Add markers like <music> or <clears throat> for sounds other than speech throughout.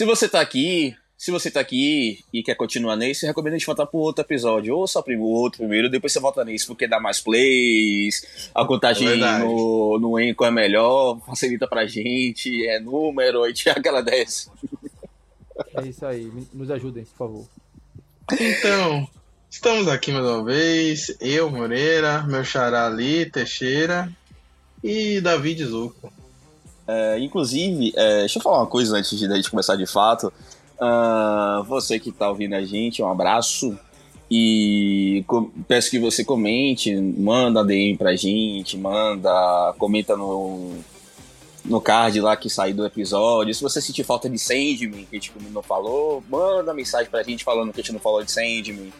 Se você tá aqui, se você tá aqui e quer continuar nesse, recomendo a gente voltar pro outro episódio. Ou só o outro primeiro, depois você volta nesse, porque dá mais plays, a contagem É no, no Enco é melhor, facilita pra gente, é número, a gente agradece. É isso aí. Nos ajudem, por favor. Então, estamos aqui mais uma vez. Eu, Moreira, meu xará ali, Teixeira e David Zuco. É, inclusive, é, deixa eu falar uma coisa antes de a gente começar de fato. Ah, você que tá ouvindo a gente, um abraço. E peço que você comente, manda DM pra gente, manda, comenta no, no card lá que saiu do episódio. Se você sentir falta de Sandman, que a gente não falou, manda mensagem pra gente falando que a gente não falou de Sandman.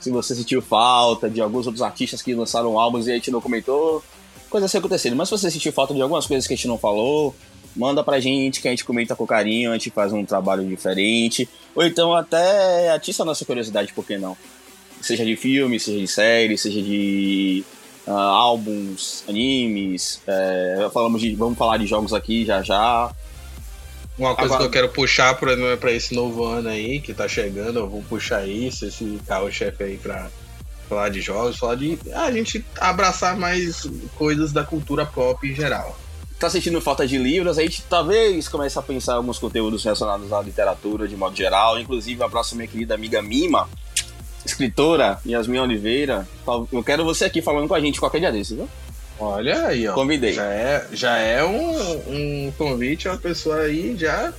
Se você sentiu falta de alguns outros artistas que lançaram álbuns e a gente não comentou, coisa assim acontecendo. Mas se você sentir falta de algumas coisas que a gente não falou, manda pra gente que a gente comenta com carinho, a gente faz um trabalho diferente. Ou então até atiça a nossa curiosidade, por que não? Seja de filme, seja de série, seja de ah, álbuns, animes. é, falamos de, vamos falar de jogos aqui já já. Uma coisa Agora- que eu quero puxar pra, pra esse novo ano aí, que tá chegando, eu vou puxar isso, esse carro-chefe aí pra falar de jogos, falar de. a gente abraçar mais coisas da cultura pop em geral. Tá sentindo falta de livros, a gente talvez comece a pensar em alguns conteúdos relacionados à literatura de modo geral. Inclusive, abraço minha querida amiga Mima, escritora Yasmin Oliveira. Eu quero você aqui falando com a gente qualquer dia desse, viu? Olha aí, ó. Convidei. Já é, já é um, um convite a uma pessoa aí já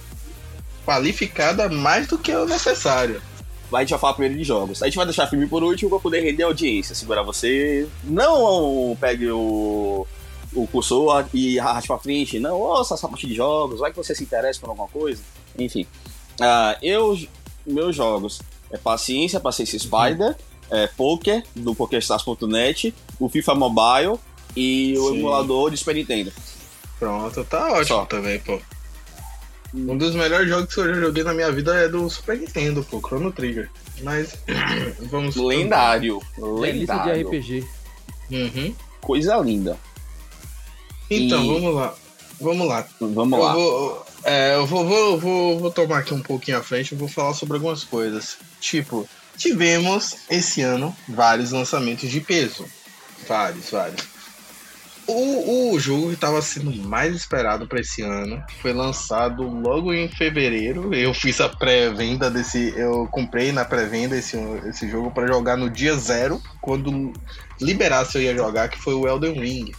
qualificada mais do que o necessário. A gente vai falar primeiro de jogos. A gente vai deixar filme por último pra poder render audiência, segurar você. Não pegue o, o cursor e arraste pra frente. Não, ouça essa parte de jogos, vai que você se interessa por alguma coisa. Enfim. Ah, eu, meus jogos é Paciência, Paciência Spider, é Poker, do PokerStars.net, o FIFA Mobile e o Sim. emulador de Super Nintendo. Pronto, tá ótimo Só. também, pô. Um dos melhores jogos que eu já joguei na minha vida é do Super Nintendo, pô, Chrono Trigger. Mas <clears throat> vamos. Lendário. Delícia de Lendário. RPG. Uhum. Coisa linda. Então, E- vamos lá. Vamos lá. Vamos eu lá. Vou, é, eu vou, vou, vou, vou tomar aqui um pouquinho à frente e vou falar sobre algumas coisas. Tipo, tivemos esse ano vários lançamentos de peso. Vários, vários. O, o jogo que estava sendo mais esperado para esse ano foi lançado logo em fevereiro. Eu fiz a pré-venda desse. Eu comprei na pré-venda esse, esse jogo para jogar no dia zero. Quando liberasse eu ia jogar, que foi o Elden Ring.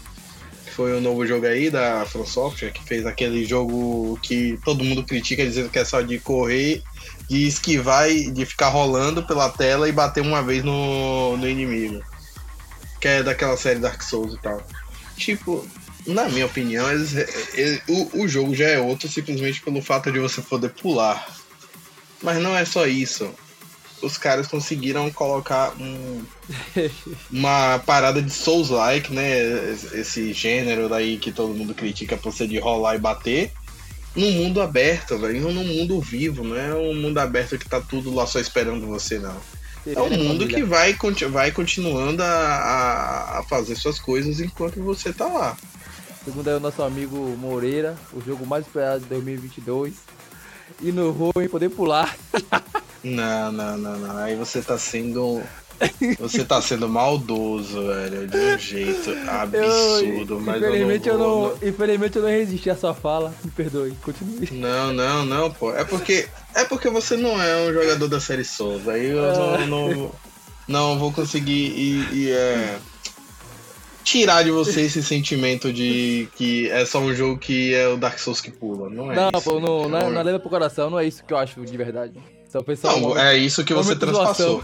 Foi o novo jogo aí da From Software, que fez aquele jogo que todo mundo critica dizendo que é só de correr, de esquivar e de ficar rolando pela tela e bater uma vez no, no inimigo. Que é daquela série Dark Souls e tal. Tipo, na minha opinião, eles- ele- o, o jogo já é outro simplesmente pelo fato de você poder pular. Mas não é só isso. Os caras conseguiram colocar um, <laughs> uma parada de Souls-like, né? Esse gênero daí que todo mundo critica por ser de rolar e bater. Num mundo aberto, velho. Num mundo vivo, não é um mundo aberto que tá tudo lá só esperando você, não. É um mundo que vai, vai continuando a, a- a fazer suas coisas enquanto você tá lá. Segundo aí o nosso amigo Moreira, o jogo mais esperado de 2022. E no ruim poder pular. <laughs> Não, não, não, não. Aí você tá sendo. Você tá sendo maldoso, velho. De um jeito absurdo, mas eu infelizmente, eu vou- não, infelizmente eu não resisti à sua fala. Me perdoe, continue. Não, não, não, pô. É porque. É porque você não é um jogador da série Souls. Aí eu não, não, não vou conseguir e, e, é, tirar de você esse sentimento de que é só um jogo que é o Dark Souls que pula. Não é não, isso. pô, não, não, não leva pro coração, não é isso que eu acho de verdade. Só pessoal. Não, é isso que você transpassou.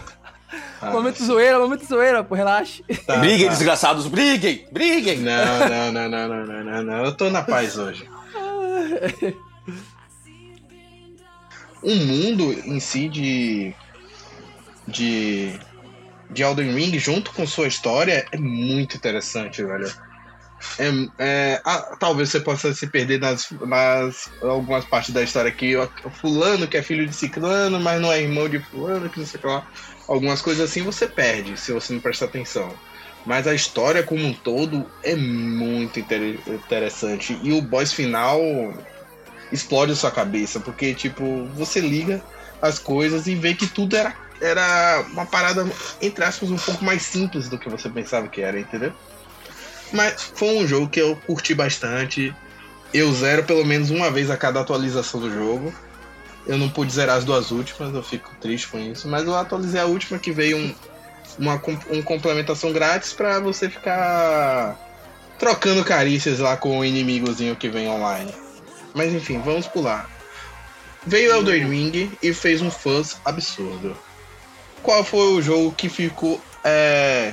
Ah, Momento zoeira, momento zoeira, pô, relaxe. tá, briguem, tá. desgraçados, briguem! Briguem! Não, não, não, não, não, não, não, não. Eu tô na paz hoje. O mundo em si de. de. de Elden Ring, junto com sua história, é muito interessante, velho. É, é, talvez você possa se perder nas, nas algumas partes da história o fulano que é filho de ciclano, mas não é irmão de fulano, que não sei o que lá. Algumas coisas assim você perde se você não prestar atenção. Mas a história como um todo é muito inter interessante. E o boss final explode a sua cabeça, porque, tipo, você liga as coisas e vê que tudo era, era uma parada, entre aspas, um pouco mais simples do que você pensava que era, entendeu? Mas foi um jogo que eu curti bastante. Eu zero pelo menos uma vez a cada atualização do jogo. Eu não pude zerar as duas últimas, eu fico triste com isso. Mas eu atualizei a última que veio um, uma um complementação grátis para você ficar trocando carícias lá com o inimigozinho que vem online. Mas enfim, vamos pular. Veio Elden Ring e fez um fuzz absurdo. Qual foi o jogo que ficou, é,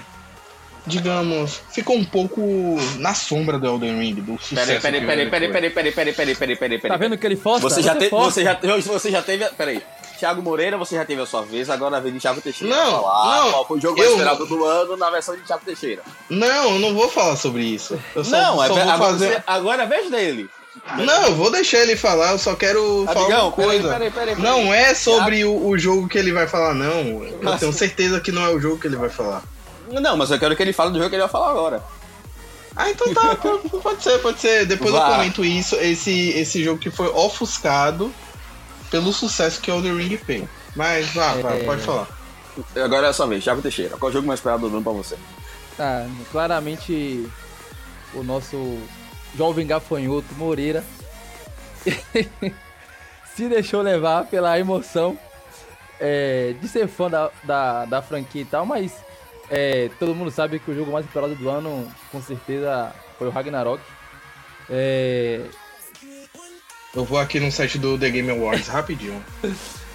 digamos, ficou um pouco na sombra do Elden Ring, do sucesso. Peraí, peraí, peraí, peraí, peraí, peraí, peraí, peraí, peraí, peraí. Tá vendo que ele força? Você já, te, você já, você já teve, peraí. Thiago Moreira, você já teve a sua vez, agora a vez de Thiago Teixeira. Não, falar não, qual foi o jogo eu- mais esperado do ano na versão de Thiago Teixeira. Não, eu não vou falar sobre isso. Eu só, não, é só ve- vou agora, fazer. você- agora é a vez dele. Não, eu vou deixar ele falar, eu só quero falar Amigão, uma coisa. peraí, peraí, peraí. Não é sobre o, o jogo que ele vai falar, não. Eu tenho certeza que não é o jogo que ele vai falar. Não, mas eu quero que ele fale do jogo que ele vai falar agora. Ah, então tá, <laughs> pode- ser, pode ser. Depois eu Vá. comento isso, esse, esse jogo que foi ofuscado pelo sucesso que o Elden Ring fez. Mas vá, vá, É. pode falar. Agora é a sua vez, Thiago Teixeira. Qual é o jogo mais esperado do ano pra você? Ah, claramente o nosso jovem gafanhoto Moreira <laughs> se deixou levar pela emoção é, de ser fã da, da, da franquia e tal, mas é, todo mundo sabe que o jogo mais esperado do ano, com certeza, foi o Ragnarok. É, Eu vou aqui no site do The Game Awards rapidinho. <laughs>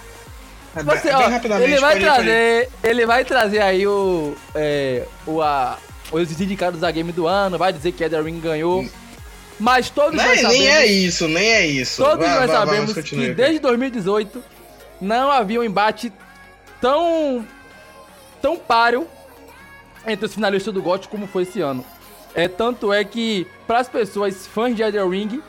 Você, ó, ele vai trazer, ele vai trazer aí o, é, o a, os indicados da game do ano, vai dizer que Elden Ring ganhou, mas todos nós Nem, sabemos, nem é isso, nem é isso. todos Vá, nós vá, sabemos continue que desde 2018 não havia um embate tão tão páreo entre os finalistas do GOT como foi esse ano. É tanto é que para as pessoas fãs de Elden Ring,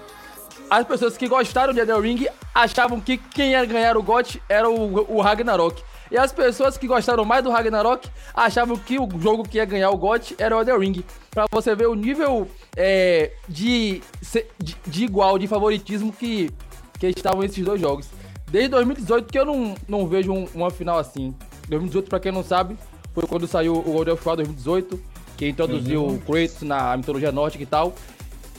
as pessoas que gostaram de Elden Ring achavam que quem ia ganhar o GOT era o, o Ragnarok. E as pessoas que gostaram mais do Ragnarok achavam que o jogo que ia ganhar o GOT era o Elden Ring. Pra você ver o nível é, de, de, de igual, de favoritismo que, que estavam esses dois jogos. Desde 2018 que eu não, não vejo um- uma final assim. 2018, pra quem não sabe, foi quando saiu o World of War 2018, que introduziu o Kratos na mitologia nórdica e tal.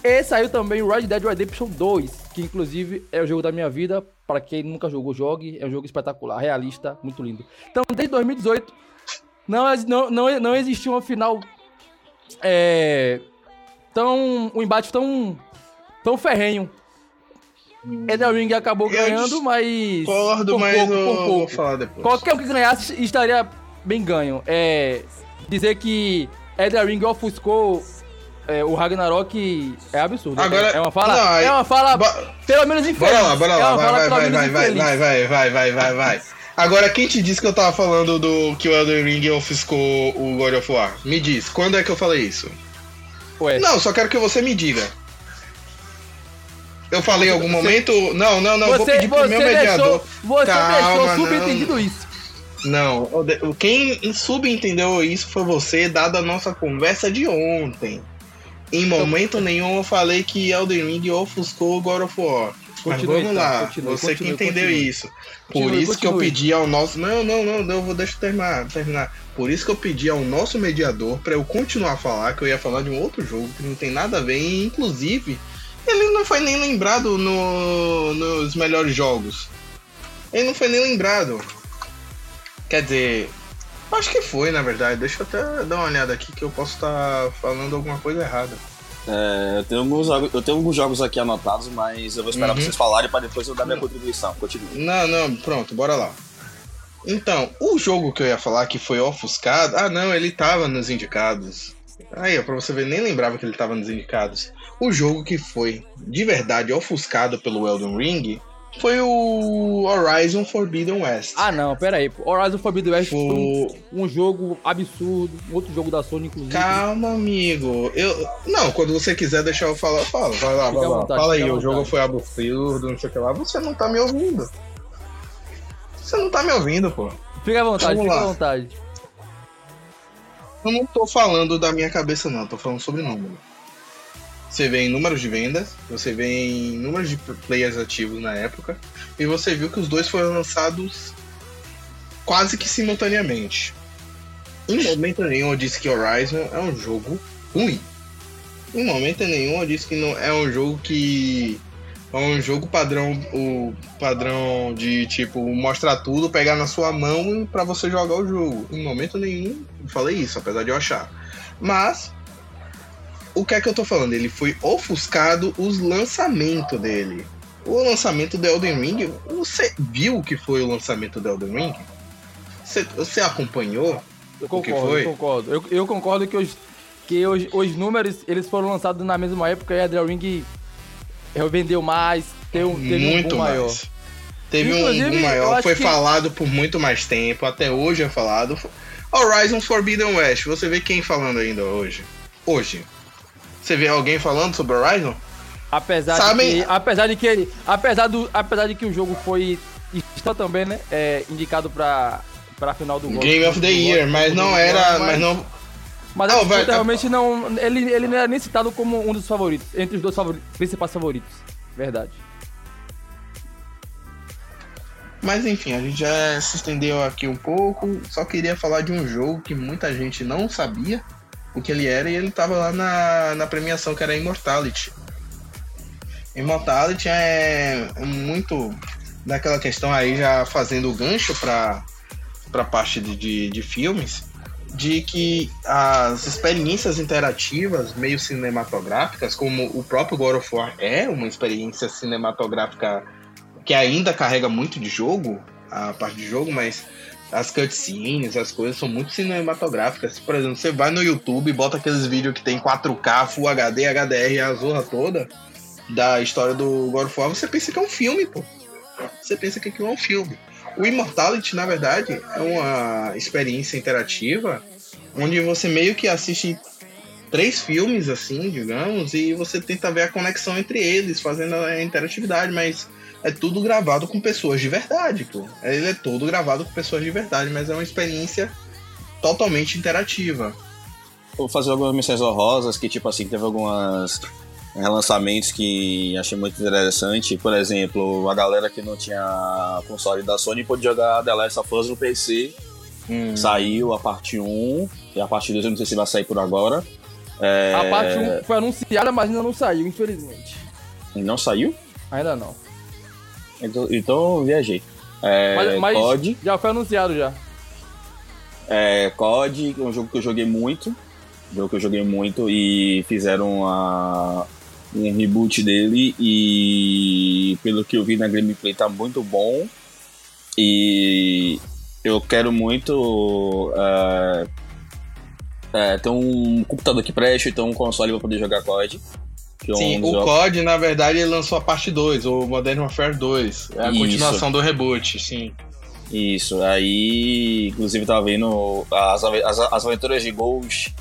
E saiu também o Red Dead Redemption 2, que inclusive é o jogo da minha vida. Pra quem nunca jogou, jogue. É um jogo espetacular, realista, muito lindo. Então, desde 2018, não, não, não, não existiu uma final é, tão. um embate tão. tão ferrenho. Elden Ring acabou Eu ganhando, mas. Discordo, por mas pouco, eu por vou pouco. falar depois. Qualquer um que ganhasse estaria bem ganho. É, dizer que Elden Ring ofuscou é, o Ragnarok é absurdo. Agora- é uma fala, não, é uma fala Bo- pelo menos infeliz. Bora lá, bora é lá, uma vai, vai, vai, vai, vai, vai, vai, vai, vai, vai. Agora, quem te disse que eu tava falando do que o Elden Ring ofuscou o God of War? Me diz, quando é que eu falei isso? Ué, Não, só quero que você me diga. Eu falei em algum momento. Não, não, não, vou você, pedir pro você meu mediador. deixou, você Calma, deixou não. subentendido isso. Não, quem subentendeu isso foi você, dada a nossa conversa de ontem. Em momento nenhum eu falei que Elden Ring ofuscou o God of War. Mas Continue, vamos então, lá, continue, você continue, que entendeu isso. Por isso que eu pedi ao nosso. Não, não, não, não, eu vou deixa eu terminar, terminar. Por isso que eu pedi ao nosso mediador pra eu continuar a falar, que eu ia falar de um outro jogo que não tem nada a ver, e inclusive, ele não foi nem lembrado no, nos melhores jogos. Ele não foi nem lembrado. Quer dizer, acho que foi, na verdade. Deixa eu até dar uma olhada aqui que eu posso estar falando alguma coisa errada. É, eu, tenho alguns, jogos- eu tenho alguns jogos aqui anotados, mas eu vou esperar Uhum. vocês falarem pra depois eu dar minha contribuição. Continue. Não, não, pronto, bora lá. Então, o jogo que eu ia falar que foi ofuscado. Ah, não, ele tava nos indicados. Aí, ó, pra você ver, nem lembrava que ele tava nos indicados. O jogo que foi de verdade ofuscado pelo Elden Ring foi o Horizon Forbidden West. Ah, não, pera aí. Horizon Forbidden West foi um, um jogo absurdo, um outro jogo da Sony, inclusive. Calma, amigo. Eu não, quando você quiser deixar eu falar, eu falo. Vai lá, vai lá. vontade, Fala aí, o jogo foi absurdo, não sei o que lá. Você não tá me ouvindo. Você não tá me ouvindo, pô. Fica à vontade, Vamos fica lá. à vontade. Eu não tô falando da minha cabeça, não, tô falando sobre número. Você vê em números de vendas, você vê em números de players ativos na época, e você viu que os dois foram lançados quase que simultaneamente. Em momento nenhum eu disse que Horizon é um jogo ruim. Em momento nenhum eu disse que não é um jogo que é um jogo padrão, o padrão de tipo mostrar tudo, pegar na sua mão para você jogar o jogo. Em momento nenhum eu falei isso, apesar de eu achar. Mas o que é que eu tô falando? Ele foi ofuscado os lançamentos dele. O lançamento do Elden Ring, você viu o que foi o lançamento do Elden Ring? Você, você acompanhou? Eu concordo, eu concordo. Eu, eu, concordo que, os, que os, os números eles foram lançados na mesma época e a Elden Ring vendeu mais, teve, teve muito um mais. maior. Teve Inclusive, um boom maior, foi que... falado por muito mais tempo, até hoje é falado. Horizon Forbidden West, você vê quem falando ainda hoje? Hoje. Você vê alguém falando sobre Horizon? Apesar Sabem... de que, apesar de que ele, apesar do, apesar de que o jogo foi está também, né, é, indicado para para final do Game of the Year, mas não era, mas não mas oh, vai, realmente não. Ele, ele não era nem citado como um dos favoritos, entre os dois favoritos, principais favoritos. Verdade. Mas enfim, a gente já se estendeu aqui um pouco. Só queria falar de um jogo que muita gente não sabia o que ele era e ele tava lá na, na premiação que era Immortality. Immortality é muito daquela questão aí já fazendo o gancho para para parte de, de, de filmes de que as experiências interativas meio cinematográficas, como o próprio God of War é uma experiência cinematográfica que ainda carrega muito de jogo, a parte de jogo, mas as cutscenes, as coisas são muito cinematográficas. Por exemplo, você vai no YouTube, bota aqueles vídeos que tem 4K, Full HD, HDR, a zorra toda da história do God of War, você pensa que é um filme, pô. Você pensa que aquilo é um filme. O Immortality, na verdade, é uma experiência interativa onde você meio que assiste três filmes, assim, digamos, e você tenta ver a conexão entre eles, fazendo a interatividade, mas é tudo gravado com pessoas de verdade, pô. Ele é todo gravado com pessoas de verdade, mas é uma experiência totalmente interativa. Vou fazer algumas menções honrosas que, tipo assim, teve algumas relançamentos que achei muito interessante. Por exemplo, a galera que não tinha console da Sony pôde jogar The Last of Us no PC. Hum. Saiu a parte 1 e a parte 2 eu não sei se vai sair por agora. É... A parte 1 foi anunciada, mas ainda não saiu, infelizmente. Não saiu? Ainda não. Então, então viajei. É, mas, mas COD, já foi anunciado já. É, COD, um jogo que eu joguei muito. Um jogo que eu joguei muito e fizeram um reboot dele e pelo que eu vi na gameplay tá muito bom. E eu quero muito uh, uh, ter um computador que preste, então um console pra poder jogar COD. Sim, o jogos... COD, na verdade, ele lançou a parte 2, o Modern Warfare 2. É a Isso. continuação do reboot, sim. Isso, aí, inclusive, tava vendo as, as, as aventuras de Ghost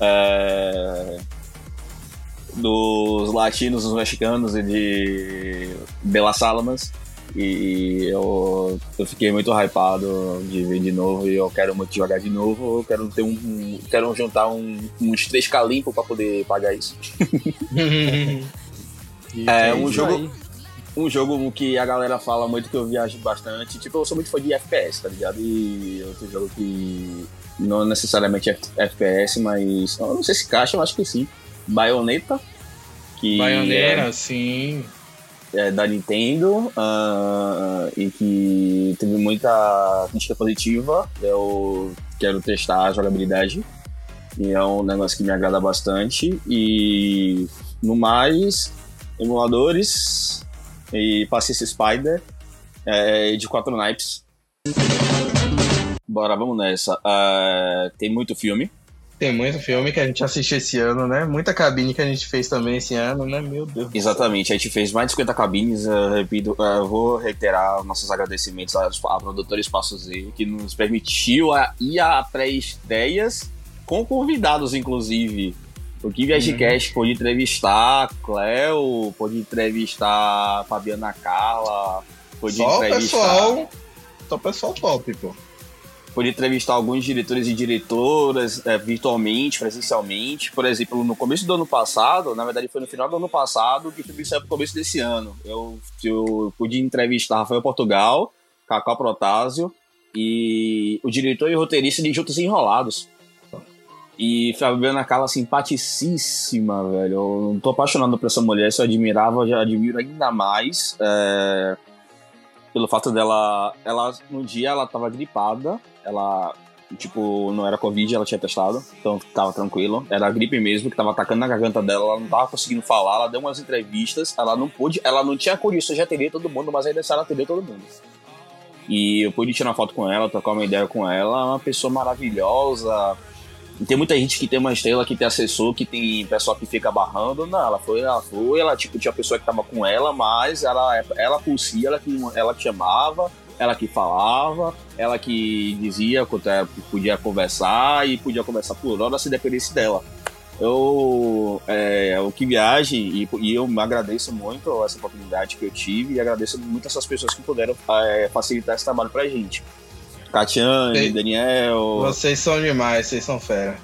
é, dos latinos, dos mexicanos e de Bela Salamas. E eu, eu fiquei muito hypado de ver de novo e eu quero muito jogar de novo. Eu quero ter um. Quero juntar um, uns 3K limpo pra poder pagar isso. <laughs> é um jogo. Aí. Um jogo que a galera fala muito que eu viajo bastante. Tipo, eu sou muito fã de FPS, tá ligado? E outro jogo que não necessariamente FPS, mas. Eu não sei se caixa, eu acho que sim. Bayonetta. Que é, sim. É da Nintendo uh, e que teve muita crítica positiva. Eu quero testar a jogabilidade. E é um negócio que me agrada bastante. E no mais, emuladores e Paciência Spider é, de quatro naipes. Bora, vamos nessa. Uh, tem muito filme. Tem muito filme que a gente assiste esse ano, né? Muita cabine que a gente fez também esse ano, né? Meu Deus. Exatamente, a gente fez mais de 50 cabines. Uh, repito, uh, vou reiterar nossos agradecimentos à, à produtora Espaço Z, que nos permitiu a, ir a pré-estreias com convidados, inclusive. O que Viagecast uhum. pôde entrevistar Cleo, pôde entrevistar Fabiana Carla, pôde Só entrevistar. Pessoal, só o pessoal top, pô. Pude entrevistar alguns diretores e diretoras é, virtualmente, presencialmente. Por exemplo, no começo do ano passado, na verdade foi no final do ano passado, que saiu pro começo desse ano. Eu, eu pude entrevistar Rafael Portugal, Cacau Protásio e o diretor e roteirista de Juntos Enrolados. E Fabiana Carla simpaticíssima, velho. Eu não tô apaixonado por essa mulher, se eu admirava, já admiro ainda mais. É, pelo fato dela. Ela, no dia ela tava gripada, ela. Tipo, não era Covid, ela tinha testado, então tava tranquilo. Era a gripe mesmo, que tava atacando na garganta dela, ela não tava conseguindo falar, ela deu umas entrevistas, ela não pôde, ela não tinha condições de atender todo mundo, mas ainda assim ela atendeu todo mundo. E eu pude tirar foto com ela, trocar uma ideia com ela, uma pessoa maravilhosa, tem muita gente que tem uma estrela, que tem assessor, que tem pessoal que fica barrando. Não, ela foi, ela foi, ela tipo, tinha pessoa que tava com ela, mas ela, ela por si, ela que, ela que chamava, ela que falava, ela que dizia que podia conversar e podia conversar por hora se dependesse dela. Eu, é, o que viaje, e, e, eu me agradeço muito essa oportunidade que eu tive e agradeço muito essas pessoas que puderam é, facilitar esse trabalho pra gente. Catiane, Daniel. Vocês são demais, vocês são fera.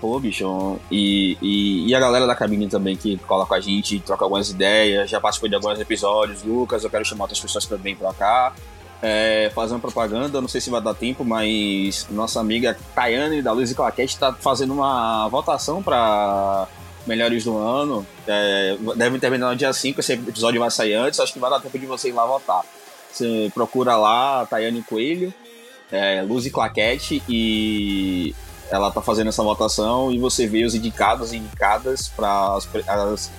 Pô, bicho. E, e, e, a galera da cabine também que cola com a gente, troca algumas ideias, já participou de alguns episódios. Lucas, eu quero chamar outras pessoas também pra cá. É, fazer uma propaganda, não sei se vai dar tempo, mas nossa amiga Tayane da Luz e Claquete está fazendo uma votação para melhores do ano. É, deve terminar no dia 5, esse episódio vai sair antes, acho que vai dar tempo de você ir lá votar. Você procura lá Tayane Coelho, é, Luz e Claquete, e ela tá fazendo essa votação e você vê os indicados e indicadas para as, as,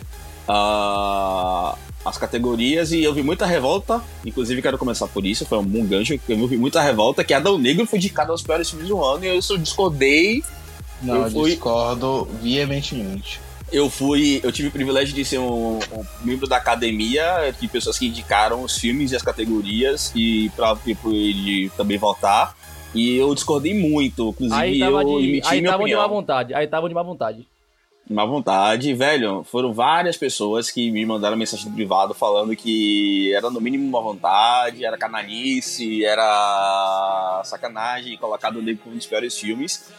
uh, as categorias. E eu vi muita revolta, inclusive quero começar por isso, foi um bom gancho, eu vi muita revolta, que Adão Negro foi indicado aos piores filmes do ano e eu discordei. Não, eu fui... discordo veementemente eu fui. Eu tive o privilégio de ser um, um, membro da academia, de pessoas que indicaram os filmes e as categorias e pra de também votar. E eu discordei muito, inclusive aí tava eu de, aí tava opinião. de má vontade. Aí tava de má vontade. Má vontade, velho. Foram várias pessoas que me mandaram mensagem no privado falando que era no mínimo má vontade, era canalice, era sacanagem, colocado nele como um dos piores filmes.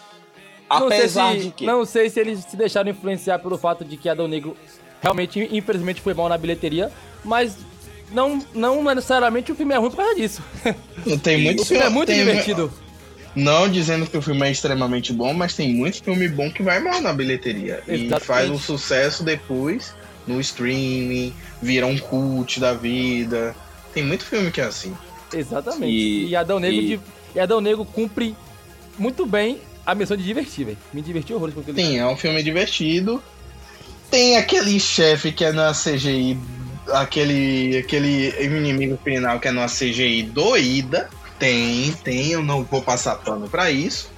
Apesar se, de que. Não sei se eles se deixaram influenciar pelo fato de que Adão Negro realmente, infelizmente, foi mal na bilheteria, mas não, não necessariamente o filme é ruim por causa disso. Tem <laughs> muito o filme é muito tem, divertido. Não dizendo que o filme é extremamente bom, mas tem muito filme bom que vai mal na bilheteria. Exatamente. E faz um sucesso depois no streaming, vira um cult da vida. Tem muito filme que é assim. Exatamente. E, e Adão Negro, e... e Adão Negro cumpre muito bem a missão de divertir, velho. Me diverti horrores com aquele Sim, é um filme divertido. Tem aquele chefe que é na CGI, aquele, aquele inimigo final que é numa CGI doída. Tem, tem, eu não vou passar pano pra isso.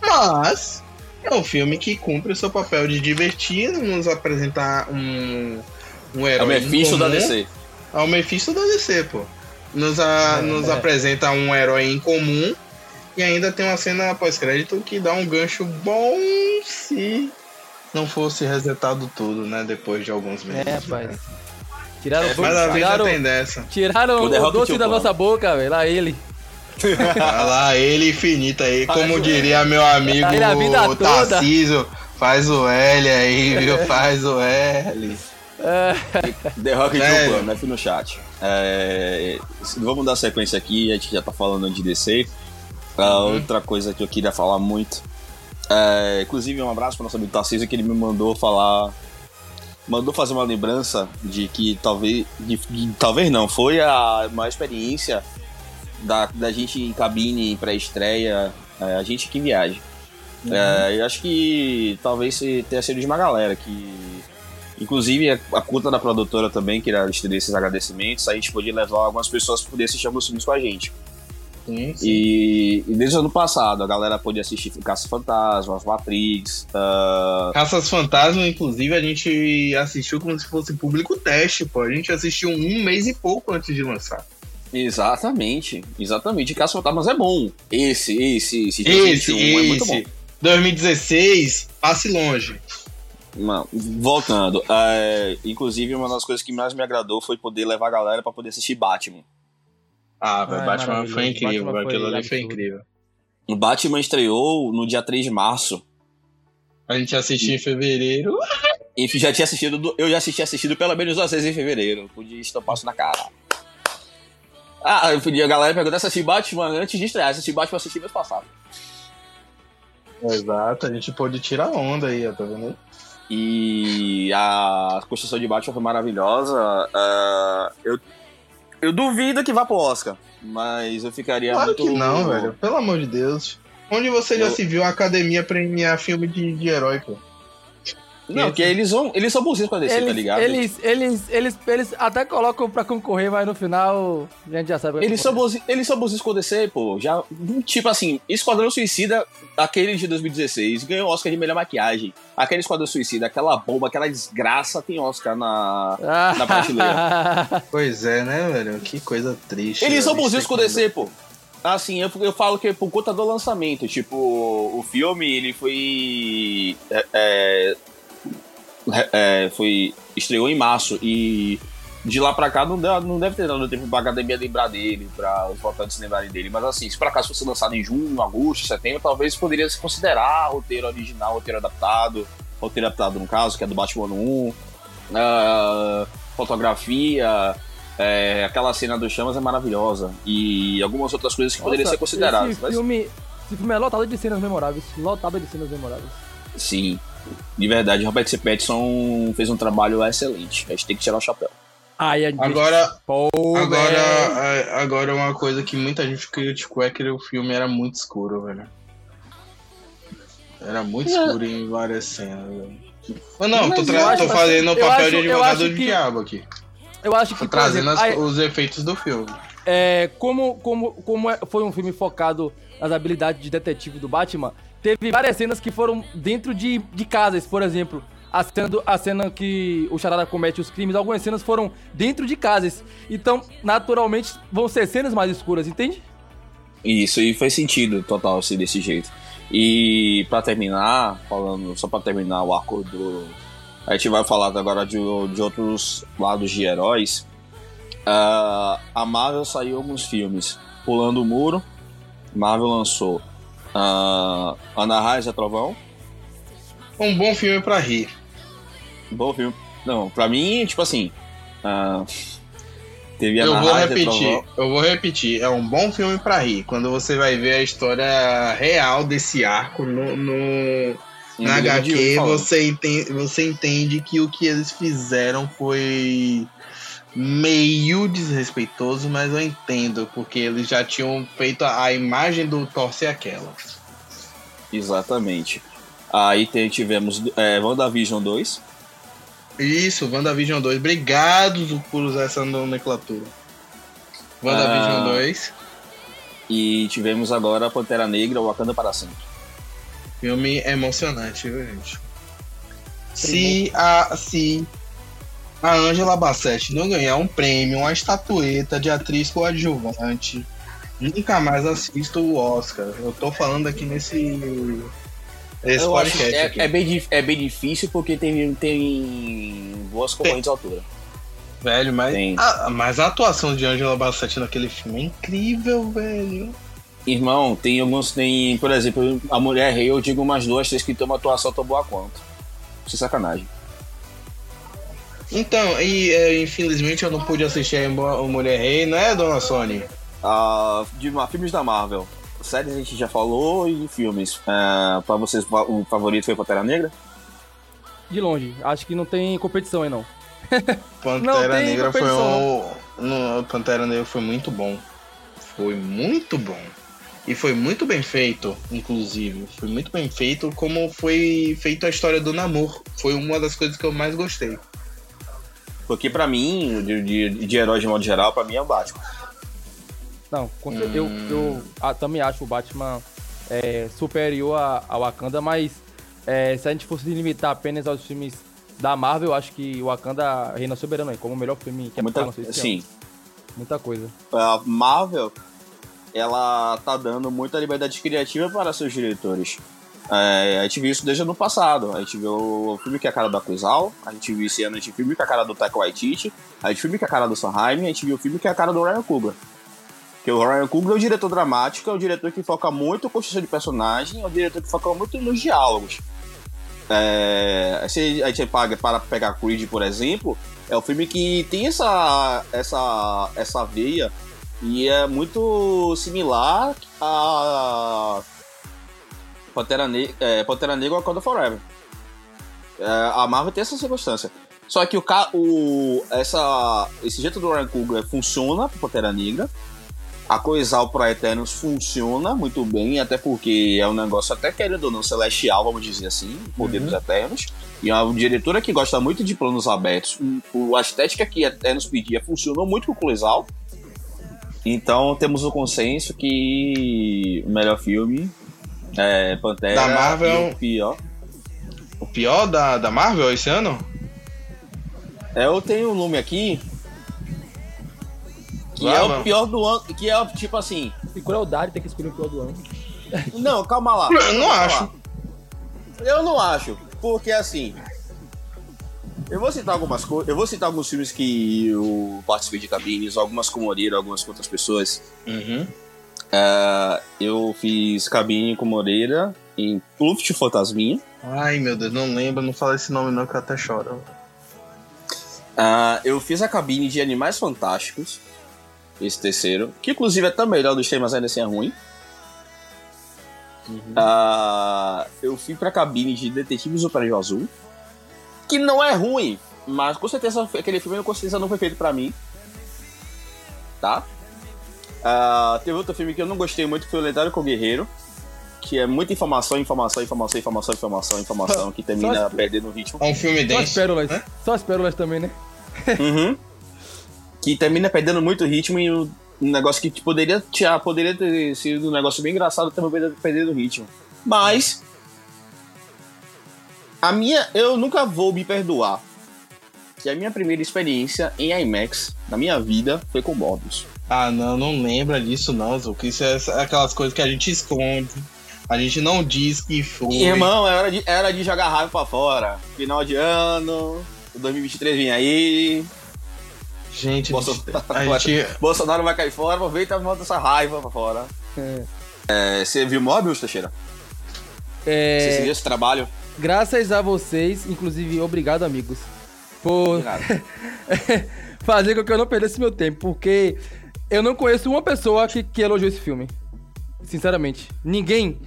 Mas é um filme que cumpre o seu papel de divertir, nos apresentar um, um herói. É o Mephisto da DC. É o Mephisto da DC, pô. Nos, a, é, nos é. apresenta um herói em comum e ainda tem uma cena pós-crédito que dá um gancho bom se não fosse resetado tudo, né? Depois de alguns meses. É, rapaz. Tiraram, é, mas a tiraram, tem dessa. tiraram o, o doce da nossa boca, velho. Lá ele. Ah, lá ele infinito aí, como diria meu amigo o Tarcísio, faz o L aí, viu? <laughs> Faz o L. É. The Rock é. Plano, aqui no chat. É, vamos dar sequência aqui, a gente já tá falando de DC. Uh, Outra coisa que eu queria falar muito. É, inclusive, um abraço para nosso amigo Tarcísio que ele me mandou falar. Mandou fazer uma lembrança de que talvez. De, de, talvez não, foi a maior experiência da, da gente em cabine pré-estreia, é, a gente que viaja. Uhum. É, eu acho que talvez tenha sido de uma galera que. Inclusive a, a conta da produtora também, que era estender esses agradecimentos, a gente podia levar algumas pessoas para poder assistir alguns filmes com a gente. Sim, sim. E, e, desde o ano passado a galera pôde assistir Caça Fantasmas, Matrix. Uh... Caças Fantasmas, inclusive, a gente assistiu como se fosse público teste, pô. A gente assistiu um mês e pouco antes de lançar. Exatamente, exatamente. Caça Fantasmas é bom. Esse, esse, esse, esse, esse é muito bom. 2016, passe longe. Não, voltando, é, inclusive uma das coisas que mais me agradou foi poder levar a galera para poder assistir Batman. Ah, velho, Ai, Batman maravilhoso. foi incrível. Batman foi Aquilo ali foi incrível. O Batman estreou no dia 3 de março. A gente assistiu em fevereiro. E já tinha assistido, do- eu já assisti assistido pelo menos duas vezes em fevereiro. Podia estampar isso na cara. Ah, eu podia, a galera perguntar se assisti Batman antes de estrear. Assisti Batman assisti mês passado. Exato, a gente pôde tirar onda aí, tá vendo? E a construção de Batman foi maravilhosa. Ah, eu, eu duvido que vá pro Oscar, mas eu ficaria Claro muito. que não, velho. Pelo amor de Deus. Onde você já Eu- se viu a academia premiar filme de, de herói, pô? Não, porque eles são, eles são bonzinhos com a DC, tá ligado? eles, eles, eles, eles até colocam pra concorrer, mas no final a gente já sabe. o que Eles são, bonzinhos, eles são bonzinhos com a DC, pô. Já, tipo assim, Esquadrão Suicida, aquele de 2016, ganhou Oscar de melhor maquiagem. Aquele Esquadrão Suicida, aquela bomba, aquela desgraça, tem Oscar na. Ah, na prateleira. <laughs> Pois é, né, velho? Que coisa triste. Eles são bonzinhos com a DC, pô. Assim, eu, eu falo que é por conta do lançamento. Tipo, o filme, ele foi. É, é, é, foi. Estreou em março e. De lá pra cá não, deu- não deve ter dado tempo pra academia lembrar dele, pra os votantes lembrarem dele. Mas assim, se por acaso fosse lançado em junho, agosto, setembro, talvez poderia se considerar roteiro original, roteiro adaptado. Roteiro adaptado, no caso, que é do Batman 1. ah, fotografia, é, aquela cena dos chamas é maravilhosa. E algumas outras coisas que poderiam Nossa, ser consideradas. Esse mas- filme, esse filme é lotado de cenas memoráveis. Lotado de cenas memoráveis. Sim. De verdade, Robert C. Pattinson fez um trabalho excelente. A gente tem que tirar o chapéu. Ai, a. Agora, velho. agora, a- agora uma coisa que muita gente criticou é que o filme era muito escuro, velho. Era muito escuro em várias cenas, velho. Mas não, Mas tô, acho- tô fazendo o papel acho- de advogado do que- diabo aqui. Eu acho que, Tô trazendo exemplo, as- ai- os efeitos do filme. é, como, como, como é- foi um filme focado nas habilidades de detetive do Batman, teve várias cenas que foram dentro de, de casas, por exemplo. A cena, a cena que o Charada comete os crimes, algumas cenas foram dentro de casas. Então, naturalmente, vão ser cenas mais escuras, entende? Isso, e faz sentido total ser desse jeito. E pra terminar, falando, só pra terminar o arco do. A gente vai falar agora de, de outros lados de heróis. Ah, a Marvel saiu alguns filmes. Pulando o Muro, Marvel lançou ah, Ana Raiz é Trovão. Um bom filme pra rir. Bom filme. Não, pra mim, tipo assim. ah, teve Eu Ana vou Raiz é repetir, Trovão. eu vou repetir. É um bom filme pra rir. Quando você vai ver a história real desse arco no, no- na HQ, você entende, você entende que o que eles fizeram foi meio desrespeitoso, mas eu entendo, porque eles já tinham feito a, a imagem do Thor ser aquela. Exatamente. Aí tem, tivemos é, WandaVision 2. Isso, WandaVision 2. Obrigado por usar essa nomenclatura. WandaVision Ah. 2. E tivemos agora Pantera Negra, Wakanda para sempre. Filme emocionante, viu, gente? Se a, se a Angela Bassett não ganhar um prêmio, uma estatueta de atriz coadjuvante, nunca mais assisto o Oscar. Eu tô falando aqui nesse, que podcast é, aqui. é bem, é bem difícil porque tem, tem boas concorrentes à altura. Velho, mas, a, mas a atuação de Angela Bassett naquele filme é incrível, velho. Irmão, tem alguns. Tem, por exemplo, a Mulher Rei, eu digo umas duas, três que tem uma atuação tão boa quanto. Sem sacanagem. Então, e é, infelizmente eu não pude assistir a o Mulher Rei, né, dona Sony? Ah, de ma- filmes da Marvel. Séries a gente já falou e filmes. Ah, pra vocês, o favorito foi Pantera Negra? De longe. Acho que não tem competição aí, não. <laughs> Pantera Não Negra foi um. No, Pantera Negra foi muito bom. Foi muito bom. E foi muito bem feito, inclusive. Foi muito bem feito como foi feito a história do namoro. Foi uma das coisas que eu mais gostei. Porque pra mim, de, de, de herói de modo geral, pra mim é o Batman. Não, com cer- eu, eu também acho o Batman é, superior a, a Wakanda, mas é, se a gente fosse limitar apenas aos filmes da Marvel, eu acho que o Wakanda reina soberano aí, como o melhor filme que é Muita, esse sim, ano. Muita coisa. a Marvel ela tá dando muita liberdade criativa para seus diretores. É, a gente viu isso desde o ano passado. A gente viu o filme que é a cara do Akuzal, a gente viu esse ano a gente o filme que é a cara do Taika Waititi, a gente viu o filme que é a cara do Sanheim, a gente viu o filme que é a cara do Ryan Coogler. Porque o Ryan Coogler é um diretor dramático, é um diretor que foca muito na construção de personagem, é um diretor que foca muito nos diálogos. É, se a gente paga para pegar Creed, por exemplo, é um filme que tem essa, essa, essa veia e é muito similar a Pantera, ne é, Pantera Negra Wakanda Forever. É, a Marvel tem essa circunstância. Só que o, o essa, esse jeito do Ryan Coogler funciona para Pantera Negra, a Coisal para Eternos funciona muito bem, até porque é um negócio até querendo ou não celestial, vamos dizer assim, poder uhum. dos Eternos. E é uma diretora que gosta muito de planos abertos. O, a estética que Eternos pedia funcionou muito com o Coisal. Então temos o consenso que o melhor filme é Pantera da Marvel, o pior. O pior da, da Marvel esse ano? É, eu tenho um nome aqui, que é o pior do ano. Que é tipo assim. E crueldade tem que escolher o pior do ano. Não, calma lá. Eu não acho. Lá. Eu não acho. Porque assim. Eu vou citar algumas coisas. Eu vou citar alguns filmes que eu participei de cabines, algumas com Moreira, algumas com outras pessoas. Uhum. Uh, eu fiz cabine com Moreira em Pluft Fantasminha. Ai meu Deus, não lembro, não fala esse nome não que eu até choro. Uh, eu fiz a cabine de Animais Fantásticos esse terceiro, que inclusive é tão melhor dos temas, ainda assim é ruim. Uhum. Uh, eu fui pra cabine de Detetive Super Azul, que não é ruim, mas com certeza aquele filme com certeza não foi feito pra mim. Tá? Uh, teve outro filme que eu não gostei muito, foi o Lendário com o Guerreiro, que é muita informação, informação, informação, informação, informação, informação, que termina perdendo o ritmo. É um filme denso. Só as pérolas, né? Só as pérolas também, né? Uhum que termina perdendo muito ritmo e um negócio que poderia, tinha, poderia ter sido um negócio bem engraçado também perdendo ritmo. Mas a minha, eu nunca vou me perdoar. Que a minha primeira experiência em IMAX na minha vida foi com Morbius. Ah, não, não lembra disso não, Zuko. Isso é aquelas coisas que a gente esconde. A gente não diz que foi. Irmão, era de, era de jogar raiva pra fora. Final de ano, 2023 vinha aí. Gente, Bolsonaro, a gente... <laughs> Bolsonaro vai cair fora, aproveita e manda essa raiva pra fora. É. É, você viu Mobius, Teixeira? É... Você seguiu esse trabalho? Graças a vocês, inclusive, obrigado, amigos, por <laughs> fazer com que eu não perdesse meu tempo, porque eu não conheço uma pessoa que, que elogiou esse filme. Sinceramente. Ninguém.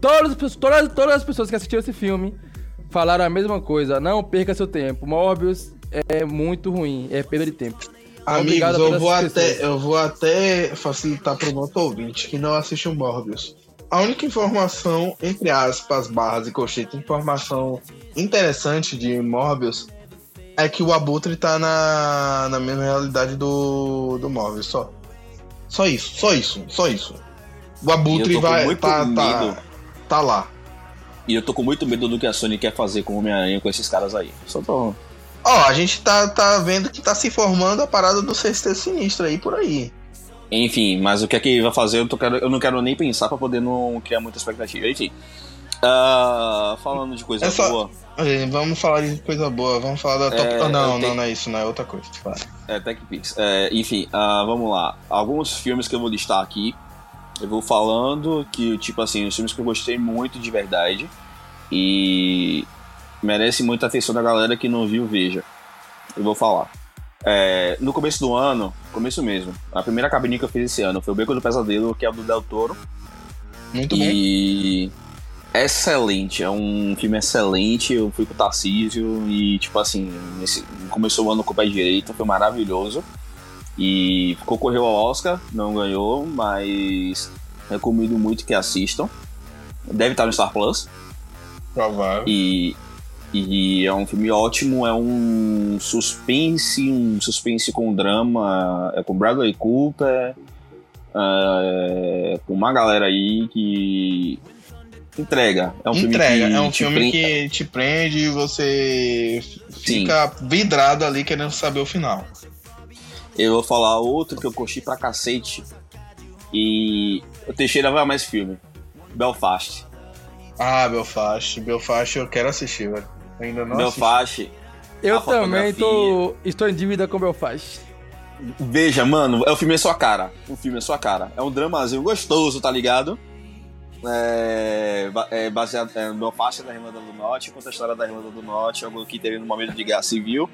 Todas, todas, todas as pessoas que assistiram esse filme falaram a mesma coisa. Não perca seu tempo. Morbius é muito ruim. É perda de tempo. Amigos, eu vou, até, eu vou até facilitar para o nosso ouvinte que não assiste o Morbius. A única informação, entre aspas, barras e colchete, informação interessante de Morbius é que o Abutre tá na, na mesma realidade do, do Morbius, só. Só isso, só isso, só isso. O Abutre vai. Tá, tá, tá lá. E eu tô com muito medo do que a Sony quer fazer com o Homem-Aranha com esses caras aí. Só tô. Ó, oh, a gente tá, tá vendo que tá se formando a parada do sexteto sinistro aí por aí. Enfim, mas o que é que vai fazer, eu, tô, eu não quero nem pensar pra poder não criar muita expectativa. Enfim. Uh, falando de coisa é só... boa. Vamos falar de coisa boa, vamos falar da top. É, não, não, não é isso, não é outra coisa. Claro. É, TechPix. É, enfim, uh, vamos lá. Alguns filmes que eu vou listar aqui. Eu vou falando que, tipo assim, os filmes que eu gostei muito de verdade. E merece muita atenção da galera que não viu, veja. Eu vou falar. É, no começo do ano, começo mesmo, a primeira cabine que eu fiz esse ano foi o Beco do Pesadelo, que é o do Del Toro. Muito e... bom. Excelente, é um filme excelente. Eu fui com o Tarcísio e, tipo assim, esse, começou o ano com o pé direito, foi maravilhoso. E concorreu ao Oscar, não ganhou, mas recomendo muito que assistam. Deve estar no Star Plus. Provável. E e é um filme ótimo, é um suspense, um suspense com drama, é com Bradley Cooper, é, com uma galera aí que entrega. É um entrega, filme que é um filme que te prende e você fica Sim. vidrado ali querendo saber o final. Eu vou falar outro que eu curti pra cacete. E o Teixeira vai mais filme. Belfast. Ah, Belfast. Belfast eu quero assistir, velho. Ainda não Belfast. Eu também tô, estou em dívida com Belfast. Veja, mano, é o filme é sua cara. O filme é sua cara. É um dramazinho gostoso, tá ligado? É, é baseado é, no faixa da Irlanda do Norte, conta a história da Irlanda do Norte, algo que teve no momento de guerra civil.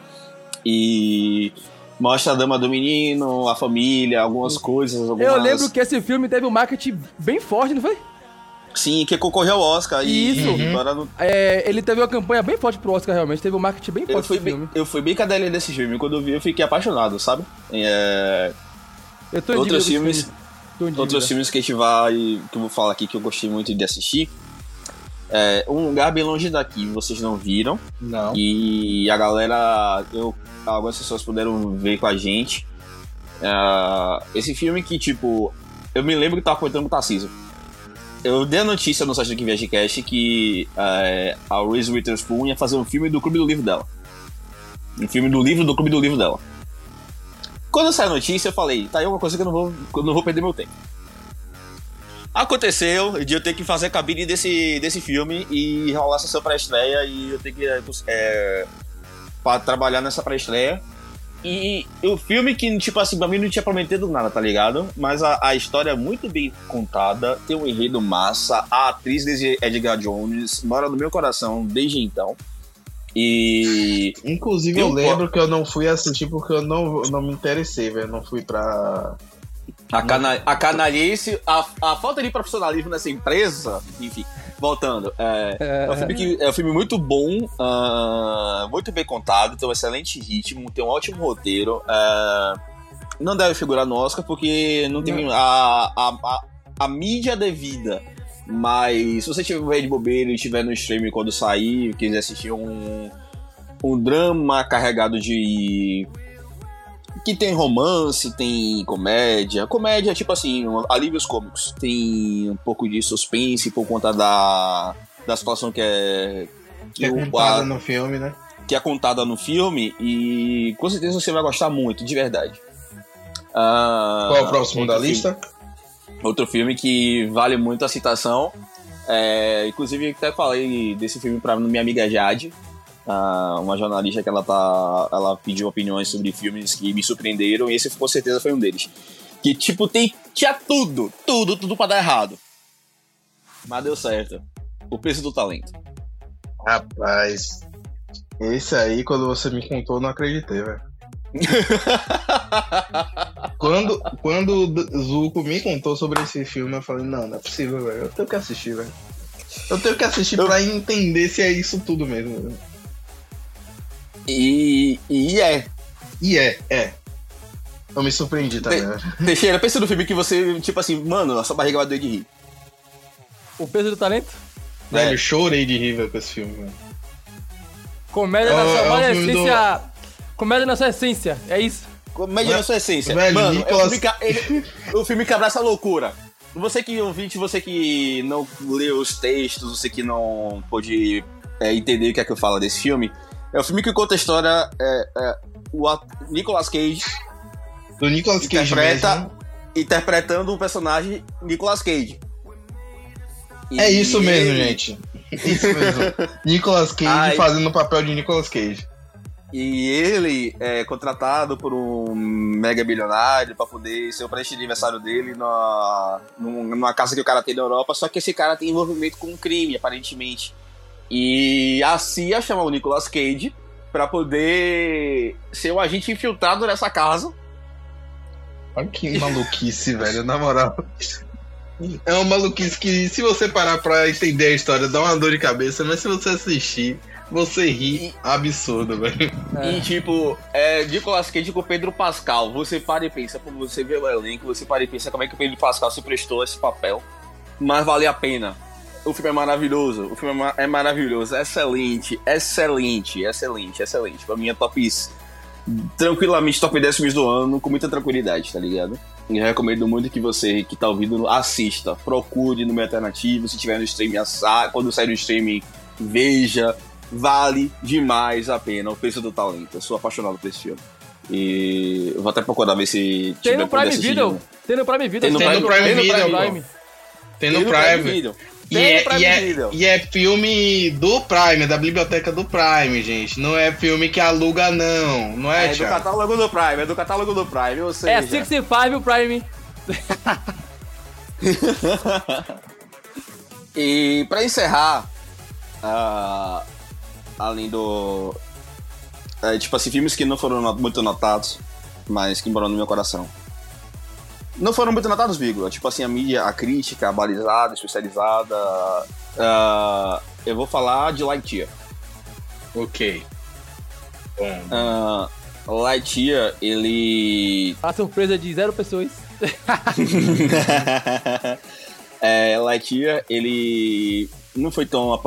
E mostra a dama do menino, a família, algumas coisas. Algumas... Eu lembro que esse filme teve um marketing bem forte, não foi? Sim, que concorreu ao Oscar. Isso. E agora não- É, ele teve uma campanha bem forte pro Oscar, realmente. Teve um marketing bem Eu forte fui, pro bem, eu fui bem cadelinha desse filme. Quando eu vi, eu fiquei apaixonado, sabe? É, Eu tô outros filmes- filme. Outros filmes que a gente vai. que eu vou falar aqui que eu gostei muito de assistir. É, um lugar bem longe daqui, vocês não viram. Não. E a galera, eu, algumas pessoas puderam ver com a gente. Ah, esse filme que, tipo, eu me lembro que tava comentando com o Tarcísio. Eu dei a notícia no site do ViagemCast que é, a Reese Witherspoon ia fazer um filme do Clube do Livro dela. Um filme do livro do Clube do Livro dela. Quando saiu a notícia, eu falei, tá aí uma coisa que eu não vou, eu não vou perder meu tempo. Aconteceu de eu ter que fazer a cabine desse, desse filme e rolar a sessão pré-estreia e eu ter que é, trabalhar nessa pré-estreia. E o filme que, tipo assim, pra mim não tinha prometido nada, tá ligado? Mas a, a história é muito bem contada, tem um enredo massa, a atriz desde Edgar Jones mora no meu coração desde então. E Inclusive, Eu eu lembro que eu não fui assistir porque eu não, não me interessei, velho. Não fui pra. a, cana a canalice, a, a falta de profissionalismo nessa empresa, enfim, voltando. É, é um filme, que, é um filme muito bom, ah, muito bem contado, tem um excelente ritmo, tem um ótimo roteiro. ah, não deve figurar no Oscar porque não tem a, a, a, a mídia devida. Mas se você tiver de bobeira e estiver no streaming quando sair, quiser assistir um, um drama carregado de. que tem romance, tem comédia. Comédia, tipo assim, alívios cômicos. Tem um pouco de suspense por conta da, da situação que é. Que é o- contada a- no filme, né? que é contada no filme e com certeza você vai gostar muito, de verdade. Ah, Qual é o próximo da filme- lista? Outro filme que vale muito a citação. É, inclusive, até falei desse filme pra minha amiga Jade, uma jornalista que ela tá. Ela pediu opiniões sobre filmes que me surpreenderam, e esse com certeza foi um deles. Que, tipo, tem, tinha tudo, tudo, tudo pra dar errado. Mas deu certo. O peso do talento. Rapaz. Esse aí, quando você me contou, eu não acreditei, velho. <laughs> Quando, quando o Zuko me contou sobre esse filme, eu falei, não, não é possível, velho. Eu tenho que assistir, velho. Eu tenho que assistir Eu- pra entender se é isso tudo mesmo. e, e é. E é, é. Eu me surpreendi também, né? Teixeira, pensa no filme que você, tipo assim, mano, a sua barriga vai doer de rir. O peso do talento? Velho, eu chorei de rir velho, com esse filme, velho. Comédia É na o- sua é filme do- essência. Comédia na sua essência, é isso. Comédia na sua essência. Velho, Mano, é o Nicolas- filme, que, o filme que abraça a loucura. Você que ouvinte, você que não leu os textos, você que não pôde é, entender o que é que eu falo desse filme, é o filme que conta a história. É, é, o Nicolas Cage Do Nicolas Cage Interpreta- mesmo. interpretando um personagem Nicolas Cage. E É isso mesmo, gente. Isso mesmo. <laughs> Nicolas Cage Ai. fazendo o papel de Nicolas Cage. E ele é contratado por um mega bilionário pra poder ser o presente de aniversário dele na, num- numa casa que o cara tem na Europa, só que esse cara tem envolvimento com um crime, aparentemente. E a CIA chama o Nicolas Cage pra poder ser o agente infiltrado nessa casa. Olha que maluquice, <laughs> velho, na moral. É uma maluquice que, se você parar pra entender a história, dá uma dor de cabeça, mas se você assistir, você ri absurdo, velho. É. E tipo, é Nicolas Cage com o Pedro Pascal. Você para e pensa, como você vê o elenco, você para e pensa como é que o Pedro Pascal se prestou a esse papel. Mas vale a pena. O filme é maravilhoso. O filme é, ma- é maravilhoso. Excelente, excelente, excelente, excelente. Pra mim é top. Tranquilamente top 10 filmes do ano, com muita tranquilidade, tá ligado? E eu recomendo muito que você que tá ouvindo assista. Procure no meio alternativo. Se tiver no streaming, assa- quando sair no streaming, veja vale demais a pena o peso do talento. Eu sou apaixonado por esse filme. E eu vou até procurar ver se Tem no Prime. Video. Tem no Prime Video. Tem no Prime, Prime tem no Video, Prime. Tem no Prime. Video. E é, e, é, e é, filme do Prime, da biblioteca do Prime, gente. Não é filme que aluga, não. Não é, É do catálogo do Prime, é do catálogo do Prime, ou seja... É 65 Prime. <laughs> e pra encerrar, uh, além do... É, tipo assim, filmes que não foram muito notados, mas que moram no meu coração não foram muito notados, vírgula. Tipo assim, a mídia, a crítica, a balizada, especializada. Uh, eu vou falar de Lightyear. Ok. Bom. Uh, Lightyear, ele. A surpresa de zero pessoas. <laughs> é, Lightyear, ele não foi tão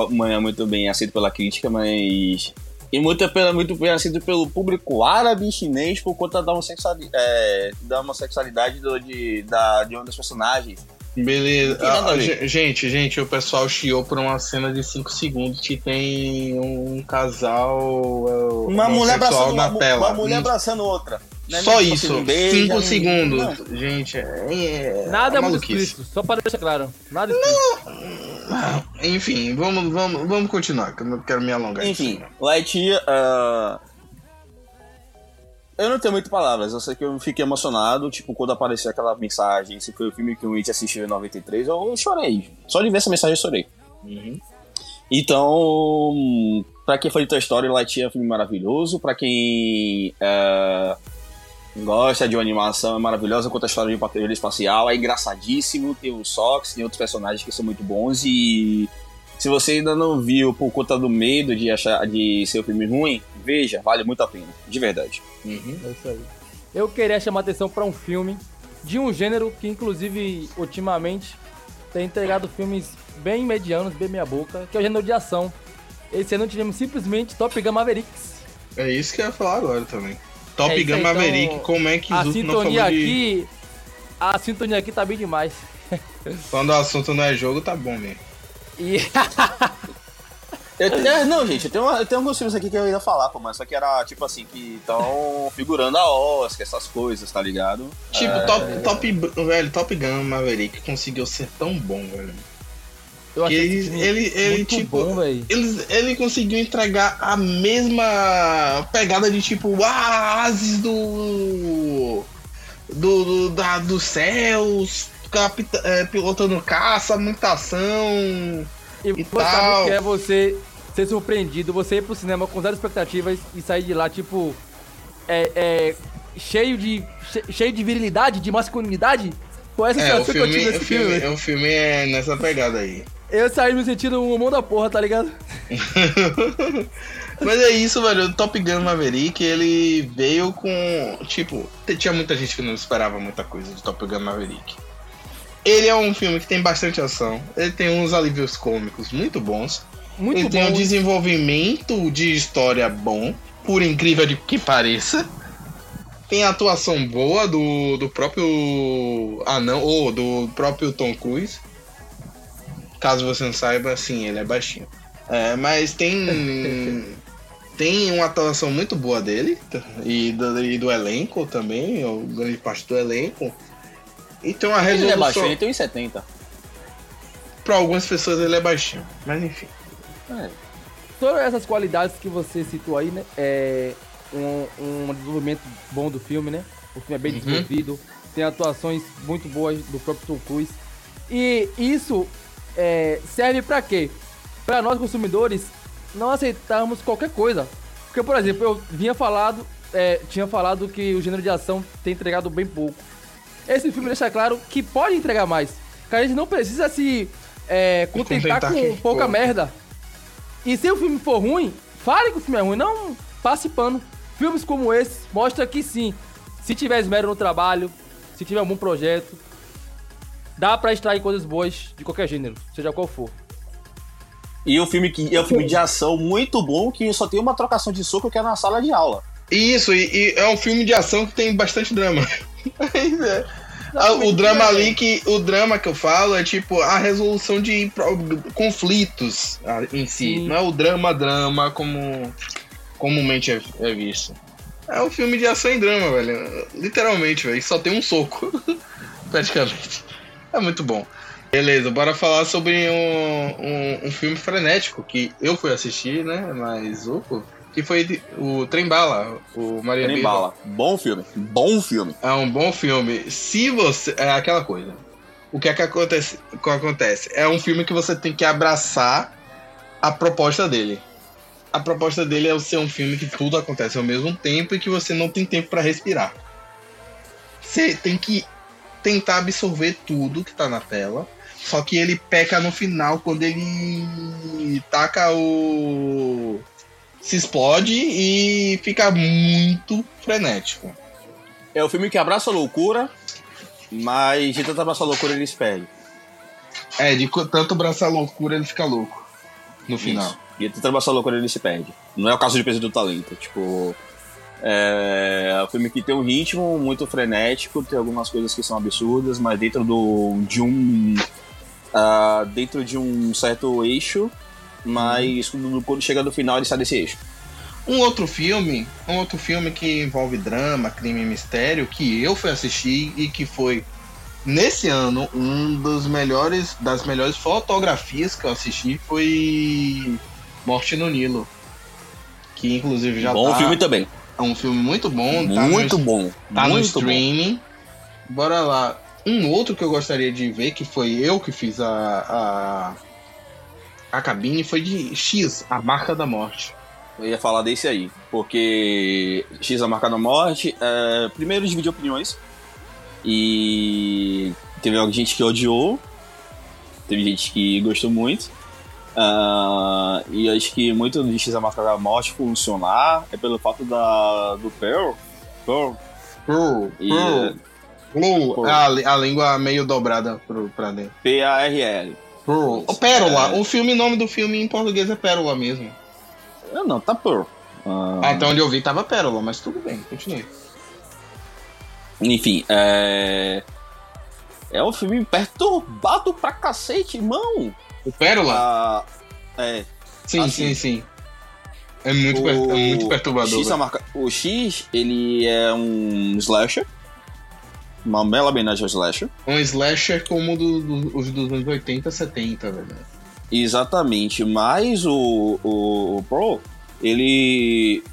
muito bem aceito pela crítica, mas e muito, muito bem aceito pelo público árabe e chinês por conta da homossexualidade, é, da, homossexualidade do, de, da, de um dos personagens. Beleza. Ah, gente, gente, o pessoal chiou por uma cena de 5 segundos que tem um casal. É, uma mulher abraçando na uma, tela. Uma mulher abraçando outra. É Só isso, 5 segundos. Não. Gente, é. Nada é, muito explícito, só para deixar claro. Nada explícito. Não. Enfim, vamos, vamos, vamos continuar, que eu não quero me alongar. Enfim, Lightyear. Uh... Eu não tenho muitas palavras, eu sei que eu fiquei emocionado, tipo, quando apareceu aquela mensagem, se foi o filme que o It assistiu em 93, eu chorei. Só de ver essa mensagem eu chorei. Uhum. Então, pra quem foi de Toy Story, Lightyear é um filme maravilhoso, pra quem... Uh gosta de uma animação, é maravilhosa, conta a história de um patrulheiro espacial, é engraçadíssimo, tem o Sox, tem outros personagens que são muito bons e se você ainda não viu por conta do medo de achar de ser um filme ruim, veja, vale muito a pena, de verdade. Uhum. É isso aí. Eu queria chamar atenção para um filme de um gênero que inclusive ultimamente tem entregado filmes bem medianos, bem meia boca, que é o gênero de ação. Esse ano tivemos simplesmente Top Gun Mavericks. É isso que eu ia falar agora também. Top é Gun Maverick, então, como é que a sintonia aqui, de... a sintonia aqui tá bem demais. <laughs> Quando o assunto não é jogo, tá bom mesmo. E... <laughs> eu tenho, não, gente, eu tenho, eu tenho alguns filmes aqui que eu ia falar, pô, mas só que era tipo assim, que estão <laughs> figurando a Oscar, essas coisas, tá ligado? Tipo, é... top, top, velho, Top Gun Maverick conseguiu ser tão bom, velho. Eu que ele, ele, ele tipo, bom, ele, ele conseguiu entregar a mesma pegada de tipo, ah, ases do. do, do da, dos céus, capita, é, pilotando caça, muita ação. E, e tal. que é você ser surpreendido, você ir pro cinema com zero expectativas e sair de lá, tipo, é, é cheio de cheio de virilidade, de masculinidade? Foi essa é, o filme, que eu tive nesse filme. filme. O filme é nessa pegada aí. Eu saí me sentindo um mão da porra, tá ligado? <laughs> Mas é isso, velho. O Top Gun Maverick, ele veio com. Tipo, tinha muita gente que não esperava muita coisa de Top Gun Maverick. Ele é um filme que tem bastante ação. Ele tem uns alívios cômicos muito bons. Muito ele bom. tem um desenvolvimento de história bom, por incrível que pareça. Tem a atuação boa do, do próprio anão, ou do próprio Tom Cruise. Caso você não saiba, sim, ele é baixinho. É, mas tem. <laughs> tem uma atuação muito boa dele e do, e do elenco também, ou grande parte do elenco. Então a resolução. Ele é baixinho, ele tem 1,70. Para algumas pessoas ele é baixinho, mas enfim. É. Todas essas qualidades que você citou aí, né? É um, um desenvolvimento bom do filme, né? O filme é bem uhum. desenvolvido, tem atuações muito boas do próprio Tom Cruise. E isso é, serve para quê? Para nós consumidores não aceitarmos qualquer coisa. Porque, por exemplo, eu vinha falado, é, tinha falado que o gênero de ação tem entregado bem pouco. Esse filme deixa claro que pode entregar mais. Que a gente não precisa se é, contentar, contentar com pouca for. merda. E se o filme for ruim, fale que o filme é ruim, não passe pano. Filmes como esse mostram que sim, se tiver esmero no trabalho, se tiver um bom projeto, dá para extrair coisas boas de qualquer gênero, seja qual for. E o filme que é um filme de ação muito bom que só tem uma trocação de soco que é na sala de aula. Isso, e, e é um filme de ação que tem bastante drama. <laughs> é. Ah, o drama ali que o drama que eu falo é tipo a resolução de conflitos ah, em si, Sim. não é o drama drama como comumente é, é visto. É um filme de ação e drama, velho. Literalmente, velho. Só tem um soco. <laughs> Praticamente. É muito bom. Beleza, bora falar sobre um, um, um filme frenético que eu fui assistir, né? Mas o que foi o Trem Bala, o Maria Trem Bala. Bom filme. Bom filme. É um bom filme. Se você. É aquela coisa. O que é que acontece? Que acontece? É um filme que você tem que abraçar a proposta dele. A proposta dele é ser um filme que tudo acontece ao mesmo tempo e que você não tem tempo para respirar. Você tem que tentar absorver tudo que tá na tela. Só que ele peca no final quando ele taca o. se explode e fica muito frenético. É o filme que abraça a loucura, mas de tanto abraçar a loucura ele espelha. É, de tanto abraçar a loucura ele fica louco no final. Isso. E de tanto abraçar a loucura ele se perde. Não é o caso de Peso do Talento. Tipo, é, é um filme que tem um ritmo muito frenético, tem algumas coisas que são absurdas, mas dentro do, de um. Uh, dentro de um certo eixo, mas quando chega no final ele sai desse eixo. Um outro filme, um outro filme que envolve drama, crime e mistério, que eu fui assistir e que foi nesse ano um dos melhores das melhores fotografias que eu assisti foi Morte no Nilo, que inclusive já bom tá, filme também. É um filme muito bom. Tá muito no, bom. Tá muito no streaming. Bom. Bora lá. Um outro que eu gostaria de ver, que foi eu que fiz a, a, a cabine, foi de X, A Marca da Morte. Eu ia falar desse aí, porque X, A Marca da Morte, é, primeiro dividiu opiniões. E teve gente que odiou, teve gente que gostou muito. Uh, e acho que muito do X a Máscara da Morte funcionar é pelo fato da, do Pearl. Pearl. Pearl. E, Pearl. Pearl. A, a língua meio dobrada pro, pra dentro. P-A-R-L. Pearl. O Pérola. É. O filme, nome do filme em português é Pérola mesmo. Não, não tá Pearl. Uh... Ah, então onde eu vi tava Pérola, mas tudo bem, continue. Enfim, é. É um filme perturbado pra cacete, irmão. O Pérola? Ah, é. Sim, assim, sim, sim. É muito, o, é muito perturbador. X, marca, o X, ele é um slasher. Uma bela homenagem ao slasher. Um slasher como do, do, os dos anos 80, 70, velho. Exatamente, mas o, o, o Pro, ele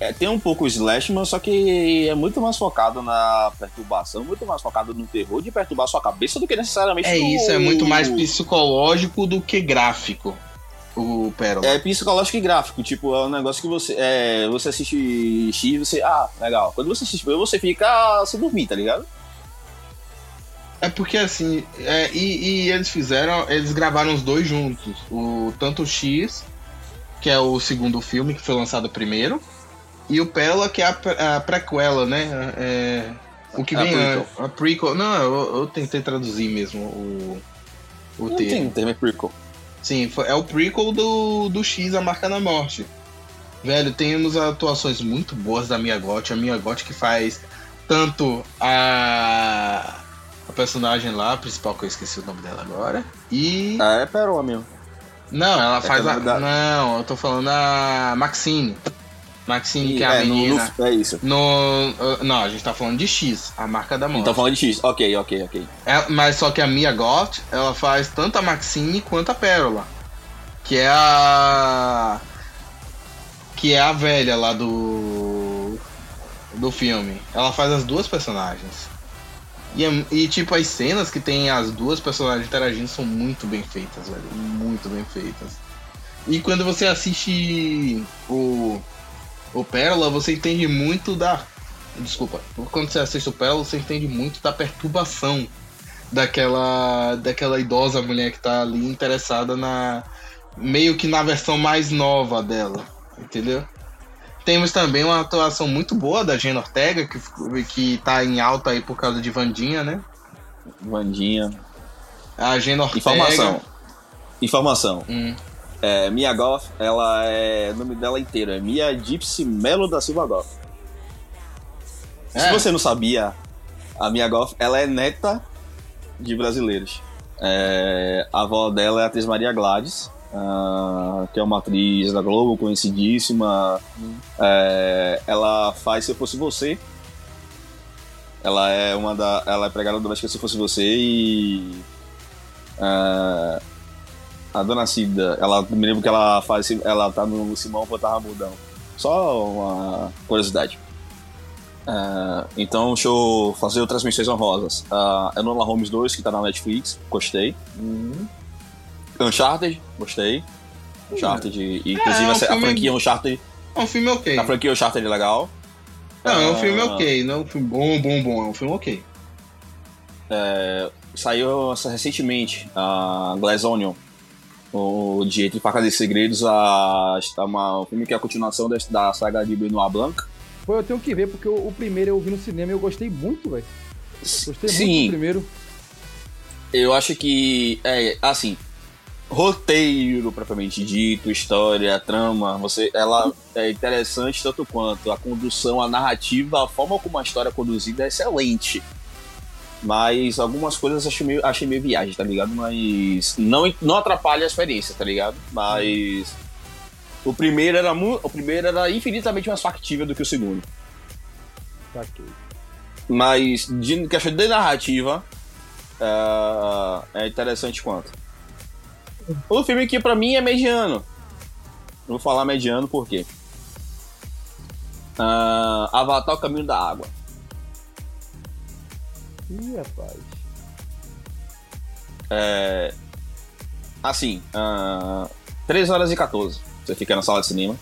é, tem um pouco o slash, mas só que é muito mais focado na perturbação, muito mais focado no terror de perturbar sua cabeça do que necessariamente É no... isso, é muito mais psicológico do que gráfico. O Pérola. É psicológico e gráfico, tipo, é um negócio que você. É, você assiste X você. Ah, legal. Quando você assiste você fica sem dormir, tá ligado? É porque assim, é, e, e, eles fizeram, eles gravaram os dois juntos. O tanto o X, que é o segundo filme que foi lançado primeiro, e o Pérola, que é a, a prequela, né? É, o que a vem prequel. a, a prequel. Não, eu, eu, tentei traduzir mesmo o, o Não termo. Tem termo é prequel. Sim, é o prequel do, do X, A Marca da Morte. Velho, temos atuações muito boas da Mia Gotti. A Mia Gotti que faz tanto a, a personagem lá, a principal, que eu esqueci o nome dela agora, e... Ah, é mesmo. Não, ela é faz a... Da... Não, eu tô falando a Maxine. Maxine, que é a é, menina. No, é isso. No, não, a gente tá falando de X, a marca da morte. Tá falando de X, ok, ok, ok. É, mas só que a Mia Goth, ela faz tanto a Maxine quanto a Pérola. Que é a. Que é a velha lá do. Do filme. Ela faz as duas personagens. E, é, e, tipo, as cenas que tem as duas personagens interagindo são muito bem feitas, velho. Muito bem feitas. E quando você assiste o o Pérola, você entende muito da. Desculpa. Quando você assiste o Pérola, você entende muito da perturbação daquela, daquela idosa mulher que tá ali interessada na. meio que na versão mais nova dela. Entendeu? Temos também uma atuação muito boa da Gina Ortega, que, que tá em alta aí por causa de Vandinha, né? Vandinha. A Gina Ortega. Informação. Informação. Hum. É, Mia Goff, ela é. O nome dela inteiro é Mia Gypsy Melo da Silva Goff. É. Se você não sabia, a Mia Goff, ela é neta de brasileiros. É, a avó dela é a atriz Maria Gladys, uh, que é uma atriz da Globo, conhecidíssima. Hum. É, ela faz Se Eu Fosse Você. Ela é uma da. Ela é pregada do que Se Eu Fosse Você e Uh, a dona Cida, ela me lembro que ela faz. Ela tá no Simão Botar Mudão. Só uma curiosidade. Uh, então, deixa eu fazer outras menções honrosas. Uh, Enola Holmes 2, que tá na Netflix, gostei. Uhum. Uncharted, gostei. Uncharted, é, inclusive é, um a, filme... franquia Uncharted. É um filme ok. A franquia Uncharted é legal. Não, uh, é um filme ok, não é um filme bom, bom, bom, é um filme ok. É, saiu recentemente a Glass Onion, o de Entre Facas e Segredos, a, a uma, um filme que é a continuação da, da saga de Benoit Blanc. Pô, eu tenho que ver, porque o, o primeiro eu vi no cinema e eu gostei muito, velho. Gostei Sim. muito do primeiro. Eu acho que, é, assim, roteiro propriamente dito, história, trama, você, ela é interessante tanto quanto a condução, a narrativa, a forma como a história é conduzida é excelente. Mas algumas coisas achei meio, achei meio viagem, tá ligado? Mas não, não atrapalha a experiência, tá ligado? Mas o primeiro era o primeiro era infinitamente mais factível do que o segundo. Mas de questão de narrativa é, é interessante quanto. O filme que pra mim é mediano. Vou falar mediano por quê? Uh, Avatar o Caminho da Água. Ih, rapaz. É. Assim, uh, 3 horas e 14. Você fica na sala de cinema.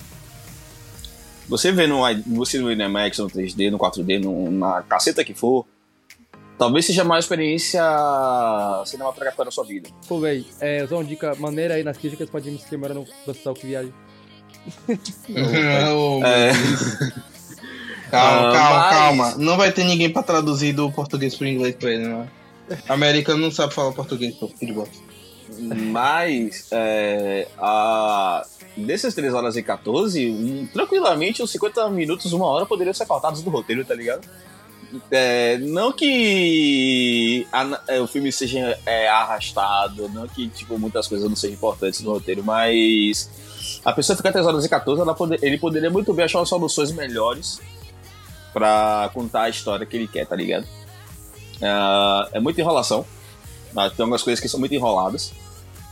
Você vê no, você no IMAX, no 3D, no 4D, no, na caceta que for, talvez seja mais experiência cinematográfica na sua vida. Pô, véi, é, só uma dica maneira aí nas críticas pode me esquecer no Hospital que viaja. <laughs> é... <laughs> Calma, calma, mas... calma. Não vai ter ninguém pra traduzir do português pro inglês pra ele, né? Americano não sabe falar português pro futebol. Mas, é, a, desses 3 horas e 14, um, tranquilamente uns 50 minutos, uma hora poderiam ser cortados do roteiro, tá ligado? É, não que a, é, o filme seja é, arrastado, não que tipo, muitas coisas não sejam importantes no roteiro, mas a pessoa fica 3 horas e 14, ela pode, ele poderia muito bem achar soluções melhores pra contar a história que ele quer, tá ligado? Uh, é muita enrolação. Tem algumas coisas que são muito enroladas.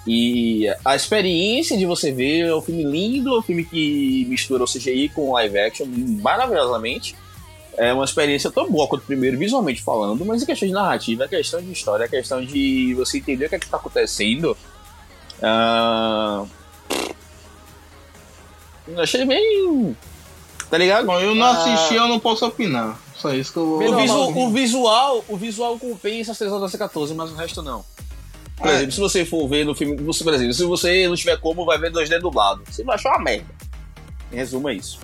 E a experiência de você ver é um filme lindo, é um filme que mistura o CGI com live action maravilhosamente. É uma experiência tão boa quanto o primeiro, visualmente falando, mas em questão de narrativa, é questão de história, é questão de você entender o que é que tá acontecendo. Uh... Achei bem Tá ligado? Bom, eu não assisti, ah... eu não posso opinar. Só isso que eu vou. O, visu, o visual, o visual compensa as 3 horas 14, mas o resto não. Por é. exemplo, se você for ver no filme. Você, por exemplo, se você não tiver como, vai ver 2D dublado. Você vai achar uma merda. Em resumo, é isso.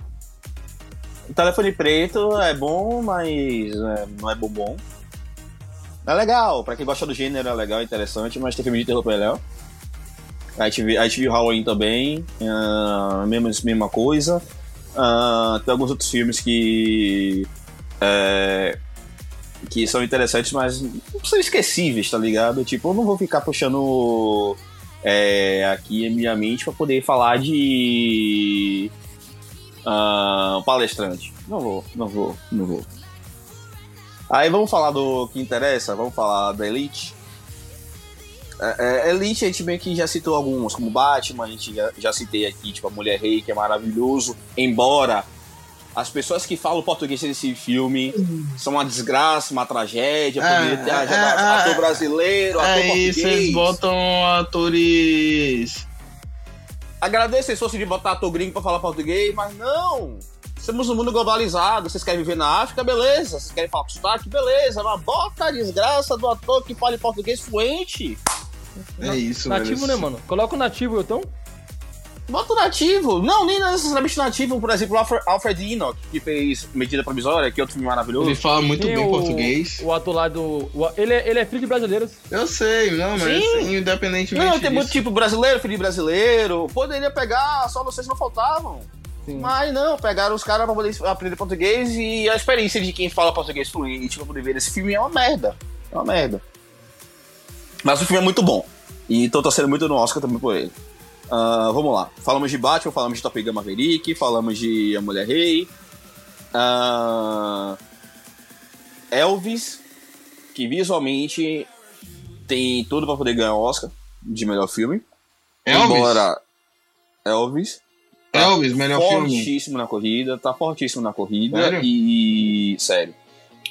O telefone preto é bom, mas é, não é bom bom. É legal, pra quem gosta do gênero é legal, é interessante, mas tem filme de terror pra legal. A gente, viu, a gente viu Halloween também, uh, mesma, mesma coisa. Uh, tem alguns outros filmes que. É, que são interessantes, mas são esquecíveis, tá ligado? Tipo, eu não vou ficar puxando é, aqui em minha mente para poder falar de. Uh, palestrante. Não vou, não vou, não vou. Aí vamos falar do que interessa, vamos falar da Elite. É, é, Elite a gente meio que já citou algumas, como Batman, a gente já, já citei aqui, tipo, a Mulher Rei, que é maravilhoso. Embora as pessoas que falam português desse filme são uma desgraça, uma tragédia, é, poderia ter é, é, ator brasileiro, ator é português. Isso, eles botam atores. Agradeço se fosse de botar ator gringo pra falar português, mas não! Estamos num mundo globalizado, vocês querem viver na África, beleza. Vocês querem falar com sotaque, beleza. Mas bota a desgraça do ator que fala português fluente. É isso, Nativo, né, mano? Coloca o nativo, então. Bota o nativo. Não, nem necessariamente nativo. Por exemplo, o Alfred, Alfred Enoch, que fez Medida Provisória, que é outro filme maravilhoso. Ele fala muito Tem bem o, português. O ator lá do... O, ele, é, ele é filho de brasileiros. Eu sei, não, mas Sim. independentemente Não, tem disso. muito tipo brasileiro, filho de brasileiro. Poderia pegar, só vocês não faltavam. Sim. Mas não, pegaram os caras pra poder aprender português e a experiência de quem fala português fluente pra poder ver esse filme é uma merda. É uma merda. Mas o filme é muito bom. E tô torcendo muito no Oscar também por ele. Uh, vamos lá. Falamos de Batman, falamos de Top Gun Maverick, falamos de A Mulher Rei. Uh, Elvis, que visualmente tem tudo pra poder ganhar o Oscar de melhor filme. Elvis? Embora Elvis. Elvis, melhor filme. fortíssimo na corrida, tá fortíssimo na corrida Sério? e sério.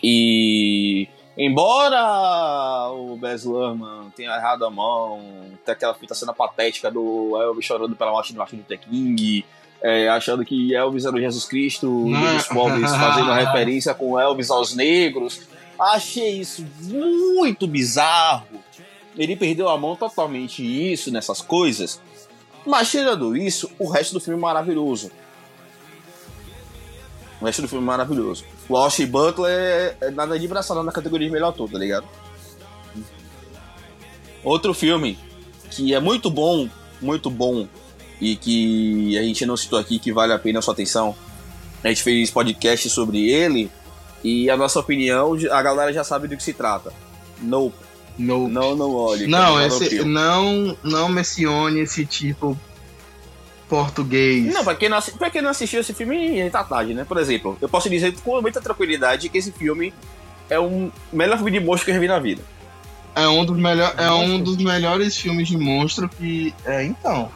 E embora o Baz Luhrmann tenha errado a mão, tem aquela fita cena patética do Elvis chorando pela morte do Martin Luther King, é, achando que Elvis era o Jesus Cristo Não. dos pobres, fazendo <laughs> referência com Elvis aos negros. Achei isso muito bizarro. Ele perdeu a mão totalmente isso nessas coisas. Mas tirando isso, o resto do filme é maravilhoso. O resto do filme é maravilhoso. O Austin Butler é, é nada de braçada na categoria de melhor ator, tá ligado? Outro filme que é muito bom, muito bom, e que a gente não citou aqui, que vale a pena a sua atenção. A gente fez podcast sobre ele, e a nossa opinião, a galera já sabe do que se trata. Nope. No. Não, não olhe. Não, Não, esse, não, não mencione esse tipo português. Não, pra quem não, assi- pra quem não assistiu esse filme, tá tarde, né? Por exemplo, eu posso dizer com muita tranquilidade que esse filme é o melhor filme de monstro que eu já vi na vida. É um dos, melhor, é um dos melhores filmes de monstro que. É, então.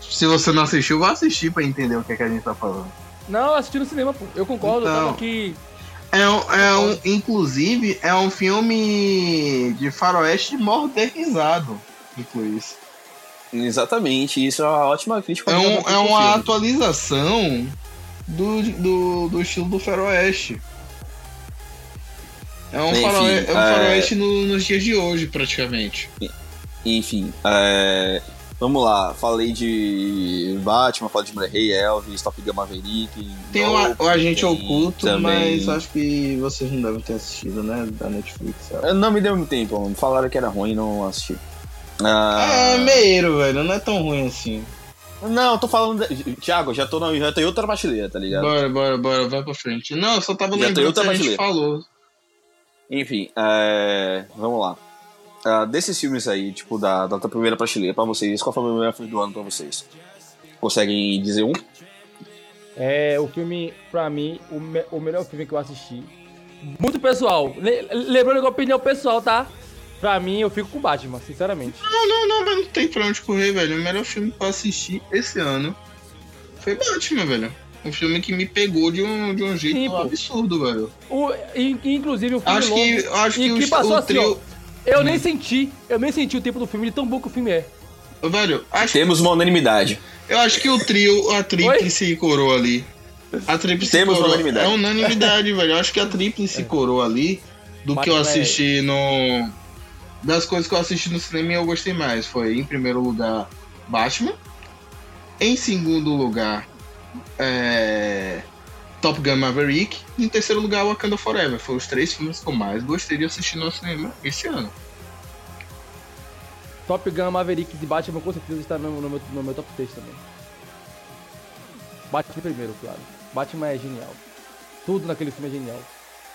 Se você não assistiu, vá assistir pra entender o que, é que a gente tá falando. Não, eu assisti no cinema, pô. Eu concordo, eu Então. tava aqui. É um, é um, inclusive, é um filme de faroeste modernizado. Inclui isso. Exatamente, isso é uma ótima crítica. É, um, é uma filme. atualização do, do, do estilo do faroeste. É um, Enfim, faroeste, é um é- faroeste no- nos dias de hoje, praticamente. Enfim, é, vamos lá. Falei de Batman, falei de Mulher Rei, Elvis, Top Gun Maverick. Tem o, Nope, o Agente tem Oculto, também- mas acho que vocês não devem ter assistido, né? Da Netflix. sabe? Não me deu muito tempo, mano. falaram que era ruim e não assisti. Ah, É meio, velho. Não é tão ruim assim. Não, tô falando. De... Thiago, já tô, na... já tô em outra prateleira, tá ligado? Bora, bora, bora. Vai pra frente. Não, eu só tava Já tem lembrando que outra a gente prateleira. falou. Enfim, é, vamos lá. Ah, desses filmes aí, tipo, da, da primeira prateleira pra vocês, qual foi o melhor filme do ano pra vocês? Conseguem dizer um? É o filme, pra mim, o, me- o melhor filme que eu assisti. Muito pessoal. Le- lembrando que a opinião pessoal, tá? Pra mim, eu fico com Batman, sinceramente. Não, não, não, mas não tem pra onde correr, velho. O melhor filme que eu assisti esse ano foi Batman, velho. Um filme que me pegou de um, de um jeito Sim, absurdo, velho. O, in- inclusive, o filme Acho longo, que, acho que, que o, passou o assim, trio. Eu nem senti, eu nem senti o tempo do filme, de tão bom que o filme é. Velho, acho, Temos uma unanimidade. eu acho que o trio, a tríplice coroa ali. A tríplice Temos coroa. unanimidade. É unanimidade, velho. Eu acho que a tríplice coroa ali, do que eu é- assisti no. Das coisas que eu assisti no cinema e eu gostei mais. Foi, em primeiro lugar, Batman. Em segundo lugar, é, Top Gun Maverick. E em terceiro lugar, Wakanda Forever. Foram os três filmes que eu mais gostei de assistir no cinema esse ano. Top Gun, Maverick e Batman com certeza está no, no meu, no meu top 3 também. Batman primeiro, claro. Batman é genial. Tudo naquele filme é genial.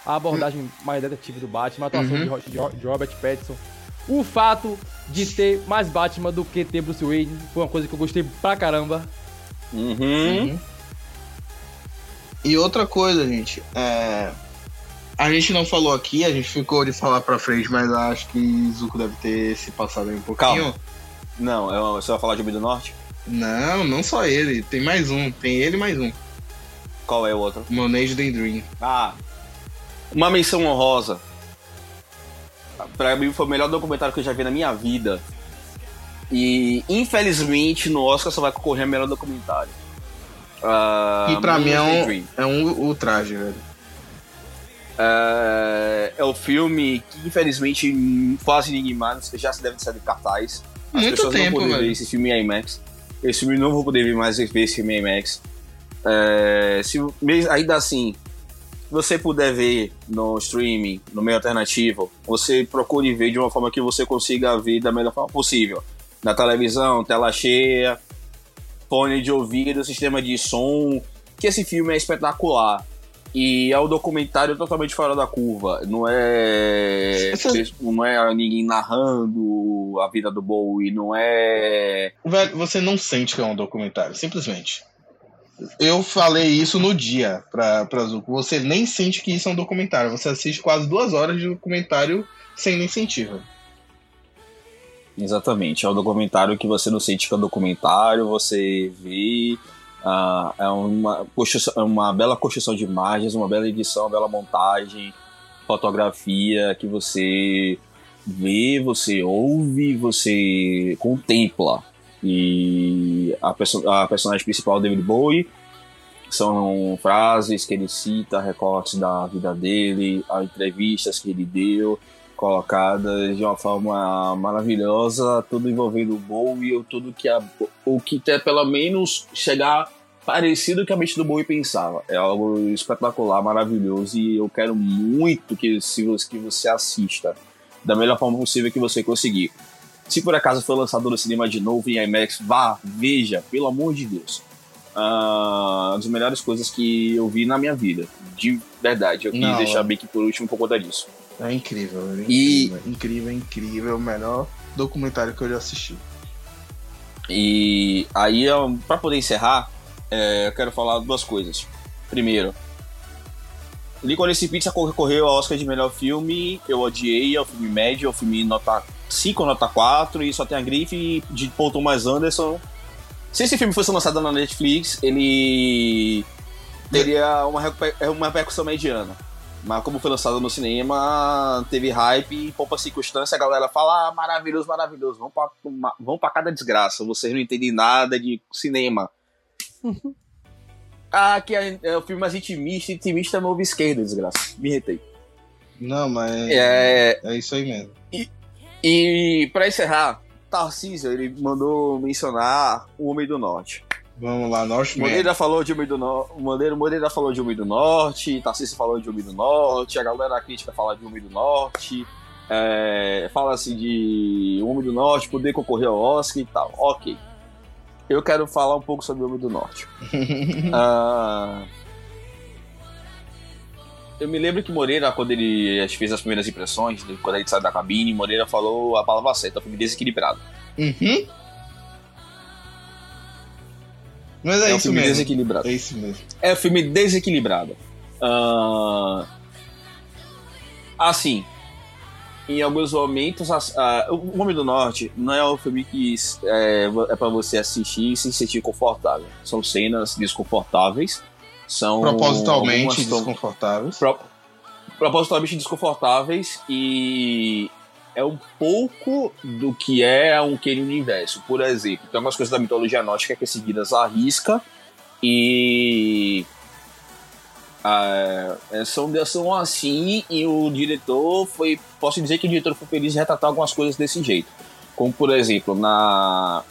A abordagem mais detetive do Batman, a atuação Uhum. de, de de Robert Pattinson. O fato de ter mais Batman do que ter Bruce Wayne foi uma coisa que eu gostei pra caramba. Uhum. E outra coisa, gente, é, a gente não falou aqui, a gente ficou de falar pra frente, mas acho que Zuko deve ter se passado aí um pouquinho. Calma. Não, é- você vai falar de Homem do Norte? Não, não só ele, tem mais um, tem ele e mais um. Qual é o outro? Monage the Dream. Ah, uma menção honrosa. Pra mim foi o melhor documentário que eu já vi na minha vida. E infelizmente no Oscar só vai concorrer a melhor documentário. Ah, E pra mim é um, é um ultraje, velho. É, é o filme que infelizmente quase ninguém mais já se deve sair de cartaz. As Muito pessoas tempo, não podem ver esse filme em IMAX. Esse filme não vou poder ver mais ver esse filme em IMAX. É, se, ainda assim, você puder ver no streaming, no meio alternativo, você procure ver de uma forma que você consiga ver da melhor forma possível. Na televisão, tela cheia, fone de ouvido, sistema de som, que esse filme é espetacular. E é um documentário totalmente fora da curva. Não é. Não é ninguém narrando a vida do Bowie, não é. Velho, você não sente que é um documentário, simplesmente. Eu falei isso no dia pra, pra Zuko. Você nem sente que isso é um documentário. Você assiste quase duas horas de documentário sem nem sentir, velho. Exatamente. É um documentário que você não sente que é um documentário, você vê. Uh, é uma, uma bela construção de imagens, uma bela edição, uma bela montagem, fotografia que você vê, você ouve, você contempla. E a, perso a personagem principal, David Bowie, são frases que ele cita, recortes da vida dele, entrevistas que ele deu, colocadas de uma forma maravilhosa, tudo envolvendo o Bowie, tudo que a, o que até pelo menos chegar parecido que a mente do Bowie pensava. É algo espetacular, maravilhoso e eu quero muito que, se que você assista da melhor forma possível que você conseguir. Se por acaso for lançado no cinema de novo em IMAX, vá, veja, pelo amor de Deus. Uh, uma das melhores coisas que eu vi na minha vida. De verdade. Eu quis Não, deixar é. bem que por último por conta disso. É incrível, é incrível, e... incrível, incrível. O melhor documentário que eu já assisti. E aí, para poder encerrar, é, eu quero falar duas coisas. Primeiro, Licorice Pizza concorreu ao Oscar de melhor filme. Eu odiei, é o filme médio, é o filme nota 5 nota 4 e só tem a grife de Paul Thomas Anderson. Se esse filme fosse lançado na Netflix, ele teria uma, uma repercussão mediana. Mas como foi lançado no cinema, teve hype pouca circunstância, a galera fala, ah, maravilhoso, maravilhoso, vão pra, vão pra cada desgraça, vocês não entendem nada de cinema. <laughs> ah, que é, é o filme mais intimista, intimista é novo esquerda, desgraça. Me retei. Não, mas é, é isso aí mesmo. E, e para encerrar, Tarcísio, ele mandou mencionar o Homem do Norte. Vamos lá, Norte Moreira falou de Homem do Norte. Moreira, Moreira falou de Homem do Norte, Tarcísio falou de Homem do Norte, a galera crítica fala de Homem do Norte. É, fala assim de Homem do Norte poder concorrer ao Oscar e tal. Ok. Eu quero falar um pouco sobre o Homem do Norte. uh, <laughs> eu me lembro que Moreira, quando ele fez as primeiras impressões, quando ele saiu da cabine, Moreira falou a palavra certa, filme desequilibrado. Uhum. Mas é, é um filme mesmo. desequilibrado. É isso mesmo. É um filme desequilibrado. Uh... Assim, em alguns momentos, uh, O Homem do Norte não é um filme que é, é para você assistir e se sentir confortável. São cenas desconfortáveis são propositalmente desconfortáveis. Pro, propositalmente desconfortáveis e é um pouco do que é um Kenny universo. Por exemplo, tem algumas coisas da mitologia nórdica que é seguidas à risca e é, são, são assim e o diretor foi posso dizer que o diretor foi feliz em retratar algumas coisas desse jeito como por exemplo na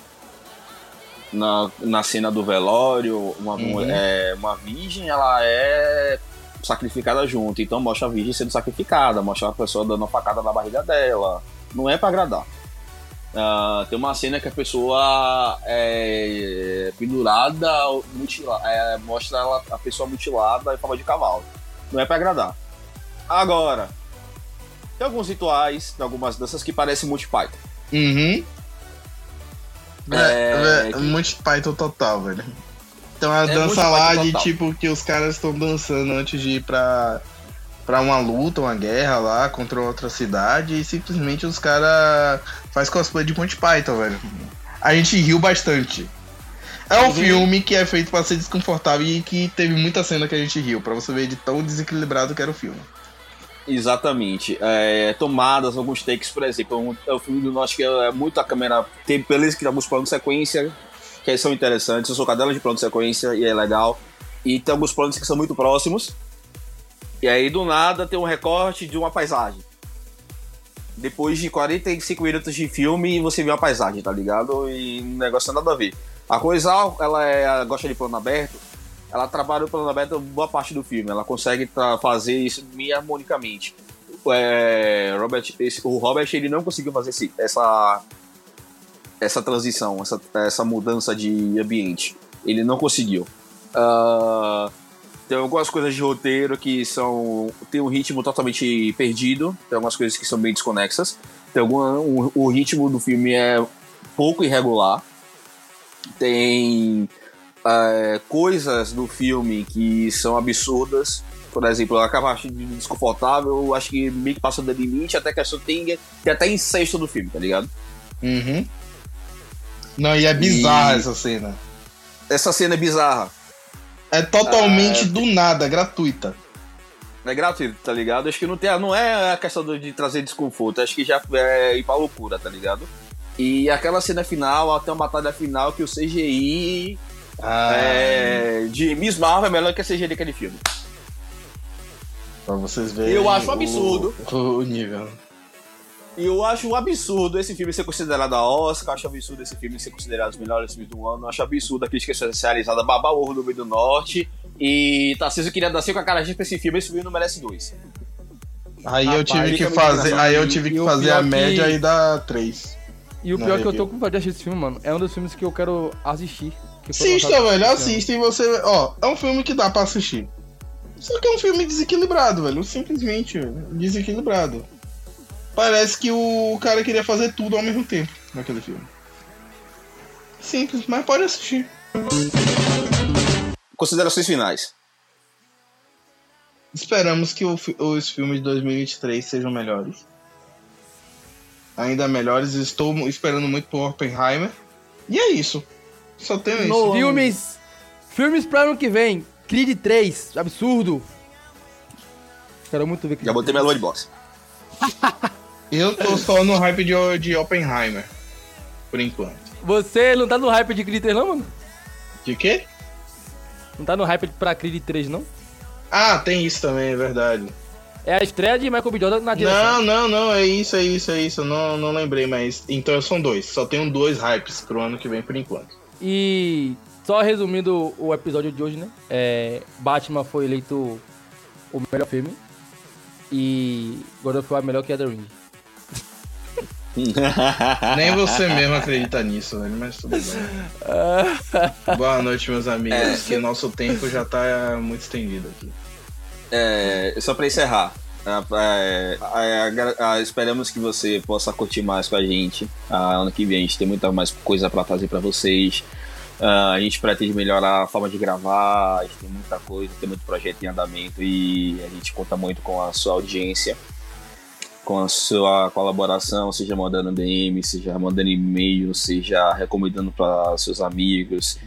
na, na cena do velório, uma, uhum. é, uma virgem ela é sacrificada junto, então mostra a virgem sendo sacrificada, mostra a pessoa dando uma facada na barriga dela. Não é para agradar. Uh, tem uma cena que a pessoa é pendurada, mutila, é, mostra ela, a pessoa mutilada em forma de cavalo. Não é para agradar. Agora, tem alguns rituais, tem algumas danças que parecem Monty Python. Uhum. É, é, que... Monty Python total, velho. Tem uma é dança lá de tipo que os caras estão dançando antes de ir pra, pra uma luta, uma guerra lá contra outra cidade e simplesmente os caras faz cosplay de Monty Python, velho. A gente riu bastante. É um filme que é feito para ser desconfortável e que teve muita cena que a gente riu, para você ver de tão desequilibrado que era o filme. Exatamente. É, tomadas, alguns takes, por exemplo, é um filme do nosso que é muito a câmera. Tem beleza que alguns planos de sequência que são interessantes. Eu sou cadela de plano de sequência e é legal. E tem alguns planos que são muito próximos. E aí do nada tem um recorte de uma paisagem. Depois de 45 minutos de filme, você vê uma paisagem, tá ligado? E o negócio não nada a ver. A coisa, ela é, gosta de plano aberto, ela trabalha o plano aberto boa parte do filme. Ela consegue fazer isso harmonicamente. É, Robert, esse, o Robert ele não conseguiu fazer esse, essa essa transição, essa, essa mudança de ambiente. Ele não conseguiu. Uh, tem algumas coisas de roteiro que são tem um ritmo totalmente perdido. Tem algumas coisas que são bem desconexas. Tem alguma, um, o ritmo do filme é pouco irregular. Tem é, coisas do filme que são absurdas. Por exemplo, a parte de desconfortável, acho que meio que passa do limite, até que a tem, tem até incesto do filme, tá ligado? Uhum. Não, e é bizarra e... essa cena. Essa cena é bizarra. É totalmente ah, do nada, gratuita. É gratuito, tá ligado? Acho que não, tem, não é a questão de trazer desconforto, acho que já é ir pra loucura, tá ligado? E aquela cena final, até uma batalha final que o CGI ah. é, de Miss Marvel é melhor que a CGI daquele filme. Pra vocês verem. Eu acho um absurdo. O, o nível. E eu acho um absurdo esse filme ser considerado a Oscar, acho absurdo esse filme ser considerado os melhores filmes do ano, acho absurdo a crítica socializada babar o do meio do norte. E Tarcísio queria dar cinco a cara pra esse filme, esse filme não merece dois. Aí Rapaz, eu tive que fazer, aí eu tive que fazer a média que... e dar três. E o pior é que eu tô com vontade de assistir esse filme, mano, é um dos filmes que eu quero assistir. Que assista, velho, assista e você. Ó, é um filme que dá pra assistir. Só que é um filme desequilibrado, velho. Simplesmente desequilibrado. Parece que o cara queria fazer tudo ao mesmo tempo naquele filme. Simples, mas pode assistir. Considerações finais. Esperamos que o, os filmes de 2023 sejam melhores. Ainda melhores. Estou esperando muito por Oppenheimer. E é isso. Só tenho isso. Filmes. Filmes para ano que vem. Creed 3. Absurdo. Quero muito ver Creed Já botei minha load box. <laughs> Eu tô só no hype de, de Oppenheimer. Por enquanto. Você não tá no hype de 3 não, mano? De quê? Não tá no hype pra Creed 3 não? Ah, tem isso também, é verdade. É a estreia de Michael B. Jordan na direção. Não, não, não, é isso, é isso, é isso. Não, não lembrei, mas. Então são dois. Só tenho dois hypes pro ano que vem por enquanto. E só resumindo o episódio de hoje, né? É, Batman foi eleito o melhor filme. E God of War melhor que The Ring. Nem você mesmo acredita nisso, velho, mas tudo bem. <laughs> Boa noite, meus amigos, é, que nosso tempo já tá muito estendido aqui. É, só para encerrar, é, é, esperamos que você possa curtir mais com a gente. ano que vem a gente tem muita mais coisa para fazer para vocês. a gente pretende melhorar a forma de gravar, a gente tem muita coisa, tem muito projeto em andamento e a gente conta muito com a sua audiência com a sua colaboração, seja mandando DM, seja mandando e-mail, seja recomendando para seus amigos,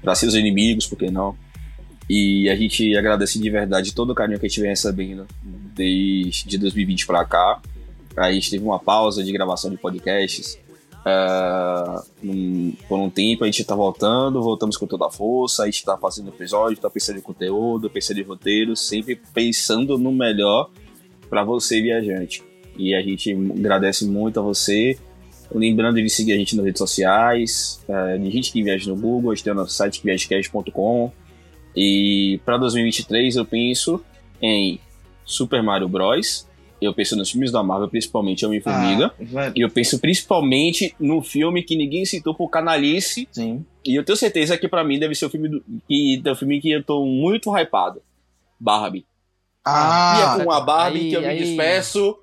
para seus inimigos, por que não? E a gente agradece de verdade todo o carinho que a gente vem recebendo desde 2020 para cá. A gente teve uma pausa de gravação de podcasts. Uh, um, por um tempo a gente está voltando, voltamos com toda a força, a gente está fazendo episódio, está pensando em conteúdo, pensando em roteiro, sempre pensando no melhor para você, viajante. E a gente agradece muito a você. Lembrando de seguir a gente nas redes sociais, é, de gente que viaja no Google, a gente tem o nosso site viajecast.com. E para 2023 eu penso em Super Mario Bros. Eu penso nos filmes da Marvel, principalmente Homem-Formiga. Ah, e eu penso principalmente no filme que ninguém citou por canalice. Sim. E eu tenho certeza que para mim deve ser o filme do, que, o filme que eu tô muito hypado. Barbie. Ah, e é com a Barbie aí, que eu me despeço.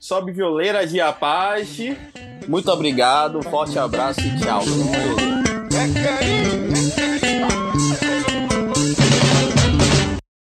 Sobe violeira de Apache. Muito obrigado, forte abraço e tchau. É